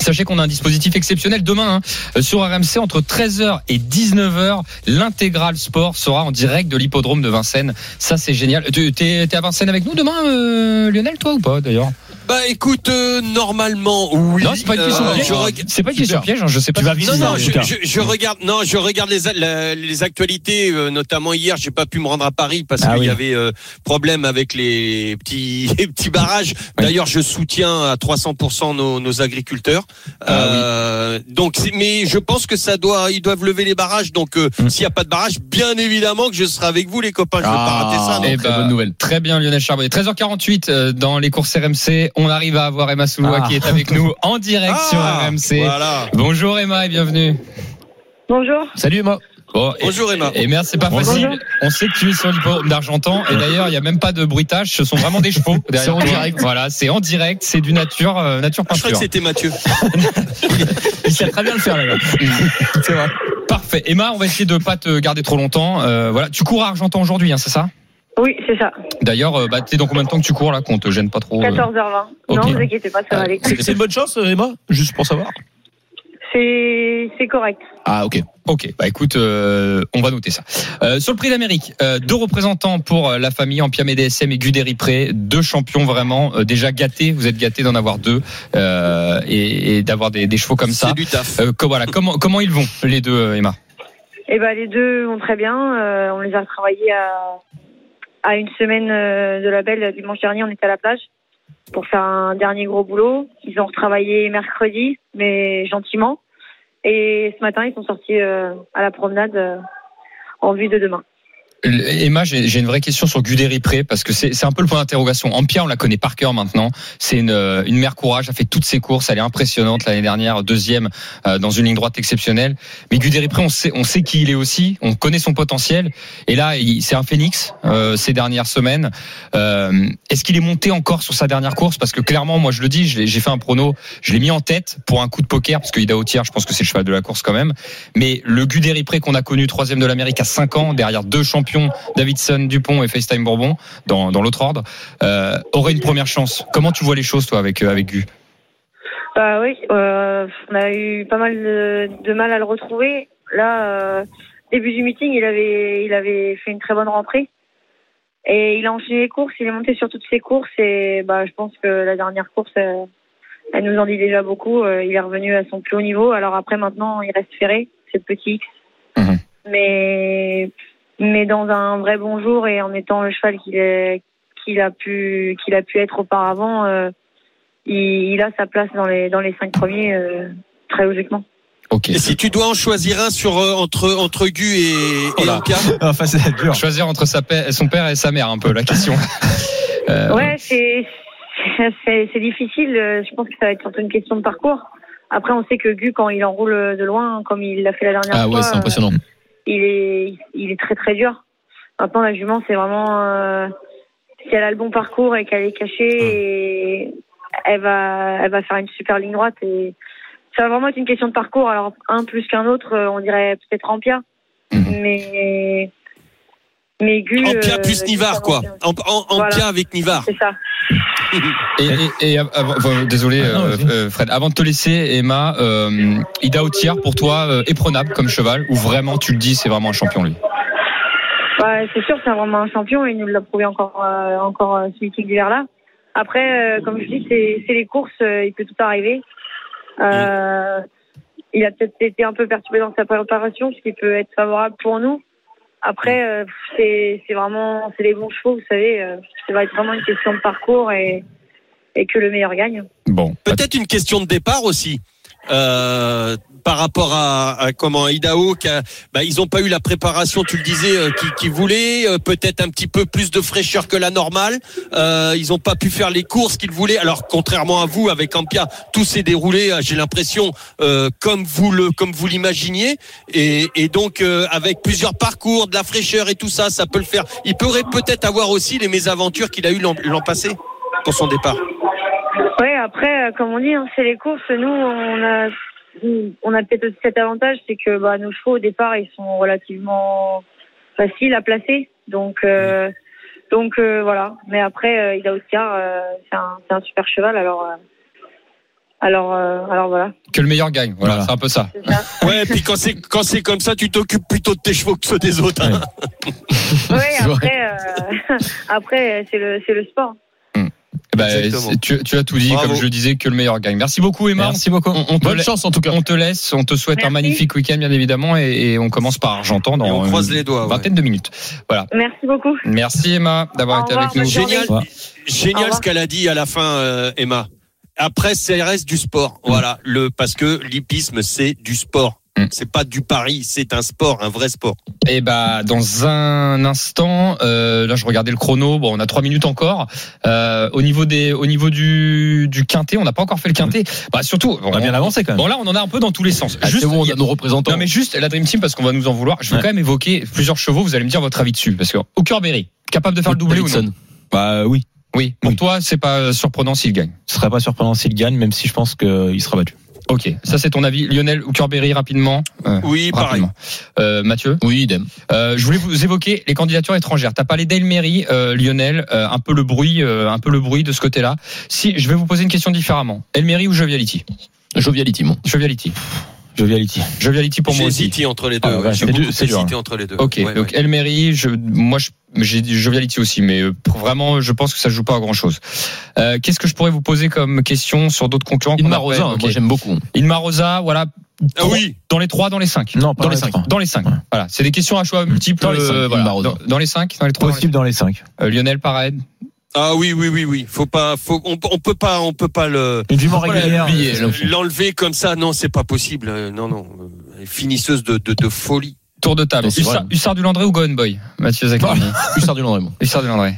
Speaker 2: Sachez qu'on a un dispositif exceptionnel demain hein, sur RMC entre 13h et 19h. L'intégral sport sera en direct de l'hippodrome de Vincennes. Ça c'est génial. T'es à Vincennes avec nous demain, Lionel, toi ou pas d'ailleurs?
Speaker 3: Bah écoute, euh, normalement, oui.
Speaker 2: Non, c'est pas une question
Speaker 3: Euh,
Speaker 2: piège.
Speaker 3: je reg-
Speaker 2: C'est pas une question piège. hein, Je sais pas.
Speaker 7: Tu vas
Speaker 3: Non, non, je, je- je regarde, non, je regarde les, a- la- les actualités, euh, notamment hier, j'ai pas pu me rendre à Paris parce
Speaker 7: Ah
Speaker 3: qu'il
Speaker 7: oui.
Speaker 3: y avait euh, problème avec les petits, les petits barrages. D'ailleurs, je soutiens à 300% nos, nos agriculteurs.
Speaker 7: Ah
Speaker 3: Euh, Donc, mais je pense que ça doit, ils doivent lever les barrages. Donc, euh,
Speaker 7: Mm.
Speaker 3: s'il n'y a pas de barrage, bien évidemment que je serai avec vous, les copains. Je ne veux pas rater ça. non
Speaker 2: Eh
Speaker 6: très
Speaker 2: ben,
Speaker 6: bonne nouvelle.
Speaker 2: Très bien, Lionel Charbonnier. 13h48 euh, dans les courses RMC. On arrive à avoir Emma Soulois
Speaker 7: Ah.
Speaker 2: qui est avec nous en direct sur
Speaker 3: Ah,
Speaker 2: RMC.
Speaker 3: Voilà.
Speaker 2: Bonjour Emma et bienvenue.
Speaker 9: Bonjour.
Speaker 6: Salut Emma.
Speaker 2: Bon, et-
Speaker 3: Bonjour Emma.
Speaker 2: Et merde, c'est pas
Speaker 9: Bonjour.
Speaker 2: facile. On sait que tu es sur l'hippodrome d'Argentan. Et d'ailleurs, il n'y a même pas de bruitage. Ce sont vraiment des chevaux. derrière
Speaker 6: C'est en direct.
Speaker 2: Voilà, c'est en direct. C'est du nature, euh, nature
Speaker 3: Je crois que
Speaker 2: peinture.
Speaker 3: c'était Mathieu.
Speaker 7: Il sait très bien le faire, là. C'est vrai.
Speaker 2: Parfait. Emma, on va essayer de pas te garder trop longtemps. Euh, voilà, tu cours à Argentan aujourd'hui, hein, c'est ça?
Speaker 9: Oui, c'est ça.
Speaker 2: D'ailleurs, euh, bah, t'es dans combien de temps que tu cours là, qu'on te gêne pas trop euh
Speaker 9: 14h20.
Speaker 2: ok.
Speaker 9: Non, vous inquiétez pas, ça va aller.
Speaker 6: C'est c'est une bonne chance, euh, Emma Juste pour savoir.
Speaker 9: C'est correct.
Speaker 6: Ah, ok.
Speaker 2: Ok, bah écoute, euh, on va noter ça. Euh, sur le prix d'Amérique, euh, deux représentants pour euh, la famille Ampia DSM et Guderi Pré, deux champions vraiment euh, déjà gâtés. Vous êtes gâtés d'en avoir deux euh, et, et d'avoir des, des chevaux comme ça.
Speaker 3: C'est du taf.
Speaker 2: Euh, voilà, comment comment ils vont les deux, euh, Emma?
Speaker 9: Eh ben, les deux vont très bien. Euh, on les a travaillés à, à une semaine euh, de la belle. Dimanche dernier, on était à la plage pour faire un dernier gros boulot. Ils ont retravaillé mercredi, mais gentiment. Et ce matin, ils sont sortis euh, à la promenade euh, en vue de demain.
Speaker 2: Euh, Emma, j'ai une vraie question sur Guderi Pré parce que c'est un peu le point d'interrogation. Ampia, on la connaît par cœur maintenant. C'est une, euh, une mère courage, elle fait toutes ses courses, elle est impressionnante l'année dernière, deuxième euh, dans une ligne droite exceptionnelle. Mais Guderi Pré, on sait, on sait qui il est aussi, on connaît son potentiel. Et là, c'est un phénix euh, ces dernières semaines. Euh, Est-ce qu'il est monté encore sur sa dernière course? Parce que clairement, moi je le dis, j'ai fait un prono, je l'ai mis en tête pour un coup de poker parce que Ida Otier, je pense que c'est le cheval de la course quand même. Mais le Guderi Pré qu'on a connu troisième de l'Amérique à 5 ans, derrière deux champions, Davidson, Dupont et FaceTime Bourbon, dans, dans l'autre ordre, euh, aurait une première chance. Comment tu vois les choses, toi, avec, euh, avec Gu?
Speaker 9: Bah oui, euh, on a eu pas mal de, de mal à le retrouver. Là, euh, début du meeting, il avait, il avait fait une très bonne rentrée. Et il a enchaîné les courses, il est monté sur toutes ses courses et bah, je pense que la dernière course, elle nous en dit déjà beaucoup. Il est revenu à son plus haut niveau. Alors après, maintenant, il reste ferré, c'est le petit X.
Speaker 2: Mhm.
Speaker 9: Mais, mais dans un vrai bon jour et en étant le cheval qu'il est, qu'il a pu, qu'il a pu être auparavant, euh, il, il a sa place dans les, dans les cinq premiers, euh, très logiquement.
Speaker 2: Ok.
Speaker 3: Et si tu dois en choisir un sur euh, entre entre Gu et, et
Speaker 2: Voilà.
Speaker 3: Ampia,
Speaker 7: Enfin, c'est dur.
Speaker 2: Choisir entre sa son père et sa mère, un peu, la question. Euh,
Speaker 9: Ouais, c'est c'est c'est difficile. Euh, Je pense que ça va être surtout une question de parcours. Après, on sait que Gu, quand il enroule de loin, comme il l'a fait la dernière
Speaker 6: Ah
Speaker 9: fois,
Speaker 6: ouais, c'est impressionnant.
Speaker 9: Il est il est très très dur. Maintenant, la jument, c'est vraiment euh, si elle a le bon parcours et qu'elle est cachée, et elle va elle va faire une super ligne droite et ça va vraiment être une question de parcours. Alors un plus qu'un autre, on dirait peut-être Ampia,
Speaker 2: Mhm.
Speaker 9: mais mais Gu.
Speaker 3: Ampia
Speaker 9: euh,
Speaker 3: plus
Speaker 9: Gu,
Speaker 3: Nivard quoi. Ampia
Speaker 9: Voilà.
Speaker 3: avec Nivard.
Speaker 9: C'est ça.
Speaker 2: Et, et, et avant- avant- désolé,
Speaker 7: Ah non,
Speaker 2: euh, euh, Fred. Avant de te laisser, Emma, euh, Ida Otier, pour toi, euh, éprenable comme cheval, ou vraiment tu le dis, c'est vraiment un champion lui?
Speaker 9: Ouais, c'est sûr, c'est vraiment un champion. Il nous l'a prouvé encore, euh, encore euh, ce meeting d'hiver-là. Après, euh, comme je dis, c'est les courses, euh, il peut tout arriver. Euh, Il a peut-être été un peu perturbé dans sa préparation, ce qui peut être favorable pour nous. Après, euh, c'est c'est vraiment c'est les bons chevaux, vous savez. euh, ça va être vraiment une question de parcours et, et que le meilleur gagne.
Speaker 2: Bon.
Speaker 3: Peut-être une question de départ aussi. Euh, par rapport à, à comment Idaho, qui bah, ils n'ont pas eu la préparation, tu le disais, euh, qu'ils qu'ils voulaient, euh, peut-être un petit peu plus de fraîcheur que la normale. Euh, ils n'ont pas pu faire les courses qu'ils voulaient. Alors contrairement à vous, avec Ampia, tout s'est déroulé, euh, j'ai l'impression, comme vous le comme vous l'imaginiez, et, et donc avec plusieurs parcours, de la fraîcheur et tout ça, ça peut le faire. Il pourrait peut-être avoir aussi les mésaventures qu'il a eu l'an passé pour son départ.
Speaker 9: Ouais, après, euh, comme on dit, hein, c'est les courses. Nous, on a, on a peut-être aussi cet avantage, c'est que bah, nos chevaux au départ, ils sont relativement faciles à placer. Donc, euh, donc euh, voilà. Mais après, euh, Ida Oscar, euh, c'est un, c'est un super cheval. Alors, euh, alors, euh, alors voilà.
Speaker 2: Que le meilleur gagne. Voilà,
Speaker 7: Voilà.
Speaker 2: c'est un peu ça.
Speaker 9: Ça.
Speaker 3: Ouais, puis quand c'est quand c'est comme ça, tu t'occupes plutôt de tes chevaux que ceux des autres. hein.
Speaker 9: Ouais, après, euh, après, c'est le, c'est le sport.
Speaker 2: C'est- tu, tu as tout dit,
Speaker 3: Bravo.
Speaker 2: comme je le disais, que le meilleur gagne. Merci beaucoup, Emma.
Speaker 7: Merci beaucoup.
Speaker 2: On, on
Speaker 6: Bonne chance en tout cas.
Speaker 2: On te laisse, on te souhaite un
Speaker 9: Merci.
Speaker 2: magnifique week-end, bien évidemment, et, et on commence par Argentan dans
Speaker 3: Et on croise
Speaker 2: une
Speaker 3: les doigts. ouais.
Speaker 2: vingtaine de minutes. Voilà.
Speaker 9: Merci beaucoup.
Speaker 2: Merci, Emma, d'avoir été
Speaker 9: revoir,
Speaker 2: avec nous.
Speaker 3: Génial, génial ce qu'elle a dit à la fin, euh, Emma. Après, c'est reste du sport. Voilà, le parce que l'hippisme c'est du sport.
Speaker 2: Mm.
Speaker 3: C'est pas du pari, c'est un sport, un vrai sport.
Speaker 2: Et bah dans un instant, euh, là je regardais le chrono. Bon, on a trois minutes encore. Euh, au niveau des, au niveau du du quintet, on n'a pas encore fait le quintet. Bah surtout,
Speaker 7: On a bien avancé quand même.
Speaker 2: Bon là, on en a un peu dans tous les sens.
Speaker 6: Ah, c'est bon, on a nos représentants.
Speaker 2: Non mais juste la Dream Team parce qu'on va nous en vouloir. Je veux
Speaker 7: Ouais.
Speaker 2: quand même évoquer plusieurs chevaux. Vous allez me dire votre avis dessus parce que Berry capable de faire le doublé ou non.
Speaker 7: Bah oui.
Speaker 2: Oui. Pour
Speaker 7: Oui.
Speaker 2: toi, c'est pas surprenant s'il gagne.
Speaker 7: Ce serait pas surprenant s'il gagne, même si je pense qu'il sera battu.
Speaker 2: Ok. Ça c'est ton avis, Lionel Berry rapidement. Euh,
Speaker 3: Oui, pareil.
Speaker 2: rapidement. Euh, Mathieu?
Speaker 6: Oui, idem.
Speaker 2: Euh, je voulais vous évoquer les candidatures étrangères. T'as parlé d'Elmery, euh, Lionel, euh, un peu le bruit, euh, un peu le bruit de ce côté-là. Si je vais vous poser une question différemment, Elmery ou Joviality?
Speaker 6: Joviality, mon.
Speaker 2: Joviality.
Speaker 7: Joviality.
Speaker 2: Joviality pour moi aussi.
Speaker 3: hésité entre les deux.
Speaker 7: Ah, ouais,
Speaker 3: ouais. J'ai
Speaker 7: c'est dur, dur,
Speaker 3: hésité entre les deux.
Speaker 2: Ok,
Speaker 3: Ouais,
Speaker 2: donc
Speaker 3: ouais.
Speaker 2: Elmery, je, moi je- j'ai Joviality aussi, mais euh, pour vraiment, je pense que ça joue pas à grand chose. Euh, Qu'est-ce que je pourrais vous poser comme question sur d'autres concurrents
Speaker 6: Inma Rosa, moi j'aime beaucoup.
Speaker 2: Inma Rosa, voilà.
Speaker 3: Ah oui.
Speaker 2: Dans les trois, dans les cinq.
Speaker 7: Non, pas
Speaker 2: Dans les cinq. Dans les cinq.
Speaker 7: Ouais.
Speaker 2: Voilà. C'est des questions à choix multiples.
Speaker 6: Dans les cinq,
Speaker 2: euh. Dans, dans les cinq, dans les trois. dans les
Speaker 7: Possible dans les 5.
Speaker 2: cinq. Euh, Lionel, pareil.
Speaker 3: Ah oui, oui, oui, oui. Faut pas, faut, on, on peut pas, on peut pas le
Speaker 6: l'enfant.
Speaker 3: l'enlever comme ça. Non, c'est pas possible. Euh, Non, non. Euh, Finisseuse de, de, de folie.
Speaker 2: Tour de table. Hussard, du Landré ou Gohan Boy Mathieu Zaccaroni.
Speaker 6: Hussard du Landré, mon.
Speaker 2: Hussard du Landré.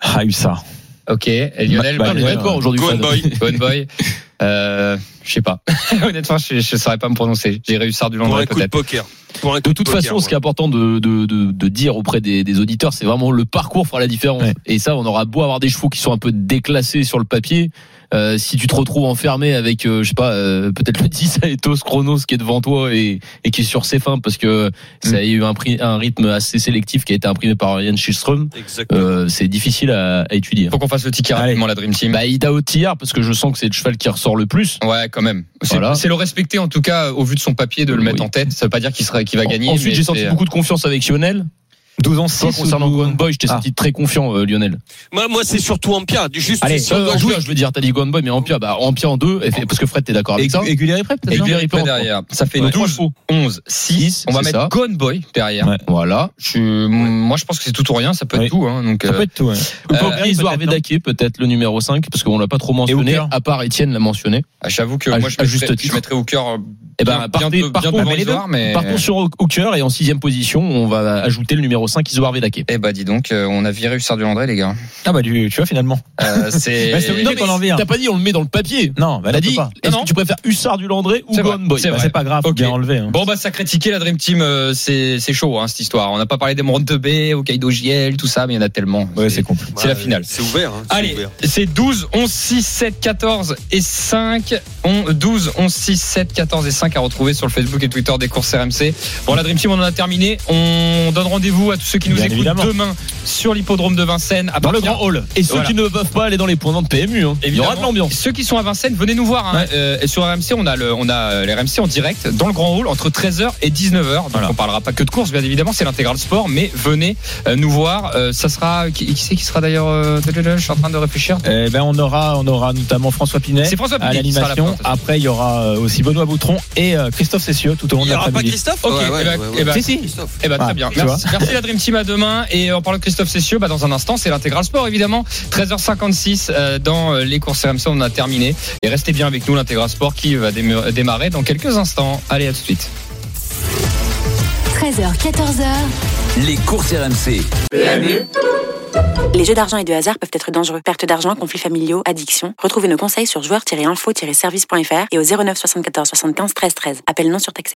Speaker 7: Ah, Hussard.
Speaker 2: Ok. Et Lionel,
Speaker 7: Bah,
Speaker 6: Ah, on est
Speaker 7: ouais,
Speaker 6: d'accord aujourd'hui.
Speaker 3: Go on
Speaker 6: Fred.
Speaker 3: boy.
Speaker 2: Boy. Euh, je sais pas. Honnêtement, je, je saurais pas me prononcer. J'irais Hussard du
Speaker 3: Pour
Speaker 2: Landré
Speaker 3: un coup de
Speaker 2: peut-être.
Speaker 3: poker. Pour un coup
Speaker 6: De toute
Speaker 3: poker,
Speaker 6: façon, ce qui est important de, de, de, de dire auprès des, des auditeurs, c'est vraiment le parcours fera la différence.
Speaker 7: Ouais.
Speaker 6: Et ça, on aura beau avoir des chevaux qui sont un peu déclassés sur le papier. Euh, si tu te retrouves enfermé avec, euh, je sais pas, euh, peut-être le 10 à Ethos Chronos qui est devant toi et, et qui est sur ses fins parce que ça a eu un, prix, un rythme assez sélectif qui a été imprimé par Ryan Schillström, euh, c'est difficile à, à étudier.
Speaker 2: Faut qu'on fasse le ticket rapidement, la Dream Team.
Speaker 6: Bah, Ida Otillard, parce que je sens que c'est le cheval qui ressort le plus.
Speaker 2: Ouais, quand même. C'est
Speaker 6: Voilà.
Speaker 2: le respecter en tout cas au vu de son papier de le
Speaker 6: Oui.
Speaker 2: mettre en tête. Ça veut pas dire qu'il qu'il va gagner.
Speaker 6: Ensuite, j'ai senti beaucoup de confiance avec Lionel.
Speaker 7: 12 ans
Speaker 6: Toi,
Speaker 7: 6
Speaker 6: concernant Gone Boy, je t'ai
Speaker 7: Ah.
Speaker 6: senti très confiant, euh, Lionel.
Speaker 3: Moi, moi, c'est surtout Ampia. Juste,
Speaker 7: Allez,
Speaker 3: c'est-
Speaker 6: Euh, en
Speaker 3: je-
Speaker 6: Pia, je veux dire, t'as dit Gone Boy, mais Ampia, bah, Ampia en deux, fait- parce que Fred, t'es d'accord avec ça.
Speaker 7: Et Guilherme prêt peut-être
Speaker 2: Et Guilherme derrière. Ça fait
Speaker 6: Ouais.
Speaker 2: 12, 11, 6. On va
Speaker 6: c'est
Speaker 2: mettre
Speaker 6: ça.
Speaker 2: Gone Boy derrière.
Speaker 7: Ouais.
Speaker 6: Voilà.
Speaker 2: Je, Moi, je pense que c'est tout ou rien. Ça peut être
Speaker 7: Oui.
Speaker 2: tout. Hein, donc,
Speaker 7: Ça
Speaker 2: euh,
Speaker 7: peut être tout. ouais.
Speaker 6: Peut
Speaker 2: Euh,
Speaker 6: Isoar
Speaker 7: peut-être,
Speaker 6: peut-être le numéro 5, parce qu'on l'a pas trop mentionné, à part Étienne l'a mentionné.
Speaker 2: ah, J'avoue que moi, je mettrais,
Speaker 6: titre.
Speaker 2: je mettrais au cœur.
Speaker 6: Eh ben, partons- sur Hooker, et en sixième position, on va ajouter le numéro 5, Isoar Vedake.
Speaker 2: Eh bah dis donc, euh, on a viré Hussard du Landré, les gars.
Speaker 7: Ah bah tu, tu vois finalement.
Speaker 2: Euh, c'est.
Speaker 7: Bah, c'est obligé qu'on en vire.
Speaker 6: T'as pas dit on le met dans le papier.
Speaker 7: Non, bah
Speaker 6: T'as dit,
Speaker 7: pas.
Speaker 6: est-ce
Speaker 2: Non,
Speaker 6: que tu préfères Hussard du Landré ou Gone Boy
Speaker 2: c'est
Speaker 7: Bah, pas grave, faut
Speaker 2: Ok.
Speaker 7: bien enlever. hein.
Speaker 2: Bon bah sacré ticket la Dream Team euh, c'est c'est chaud hein, cette histoire. On n'a pas parlé des Montes de B, au Kaido JL, tout ça mais il y en a tellement.
Speaker 7: Ouais, c'est con.
Speaker 2: c'est la finale.
Speaker 3: C'est ouvert. hein, c'est
Speaker 2: Allez,
Speaker 3: ouvert.
Speaker 2: c'est 12, 11, 6, 7, 14 et 5. On, 12, 11, 6, 7, 14 et 5 à retrouver sur le Facebook et Twitter des courses RMC. Bon, la Dream Team, on en a terminé. On donne rendez-vous à tous ceux qui nous
Speaker 7: Bien
Speaker 2: écoutent
Speaker 7: évidemment.
Speaker 2: demain sur l'hippodrome de Vincennes. À
Speaker 6: Dans le grand hall. Et ceux
Speaker 2: Voilà.
Speaker 6: qui ne peuvent pas aller dans les points de PMU, hein. il y
Speaker 2: Évidemment.
Speaker 6: aura de l'ambiance.
Speaker 2: Ceux qui sont à Vincennes, venez nous voir. Hein. Euh, et sur RMC, on a, le, on a euh, les RMC en direct dans le grand hall entre 13h et 19h. Donc
Speaker 7: Voilà.
Speaker 2: on parlera pas que de course, bien évidemment, c'est l'intégral sport. Mais venez euh, nous voir. Euh, ça sera qui, qui c'est qui sera d'ailleurs euh, Je suis en train de réfléchir?
Speaker 7: Eh ben on aura, on aura notamment François Pinet
Speaker 2: C'est François
Speaker 7: à
Speaker 2: Pinet à la
Speaker 7: l'animation. Après, il y aura aussi Benoît Boutron et euh, Christophe Cessieux tout au long
Speaker 3: Il
Speaker 7: de
Speaker 3: n'y aura pas
Speaker 7: l'après-midi.
Speaker 3: Christophe
Speaker 2: Ok,
Speaker 3: Ouais, ouais, ouais, ouais.
Speaker 7: Si, si.
Speaker 3: Christophe.
Speaker 2: Eh ben, très bien. Merci, merci la Dream Team à demain. Et en parlant de Christophe Cessieux, bah, dans un instant, c'est l'intégral sport évidemment. 13h56 euh, dans euh, les courses RMC, on a terminé. Et restez bien avec nous, l'intégral sport qui va démarrer dans quelques instants. Allez, à tout de suite.
Speaker 5: 13h, 14h,
Speaker 1: Les courses RMC.
Speaker 10: Les jeux d'argent et de hasard peuvent être dangereux. Perte d'argent, conflits familiaux, addiction. Retrouvez nos conseils sur joueurs-info-service.fr et au 09 74 75 13 13. Appel non surtaxé.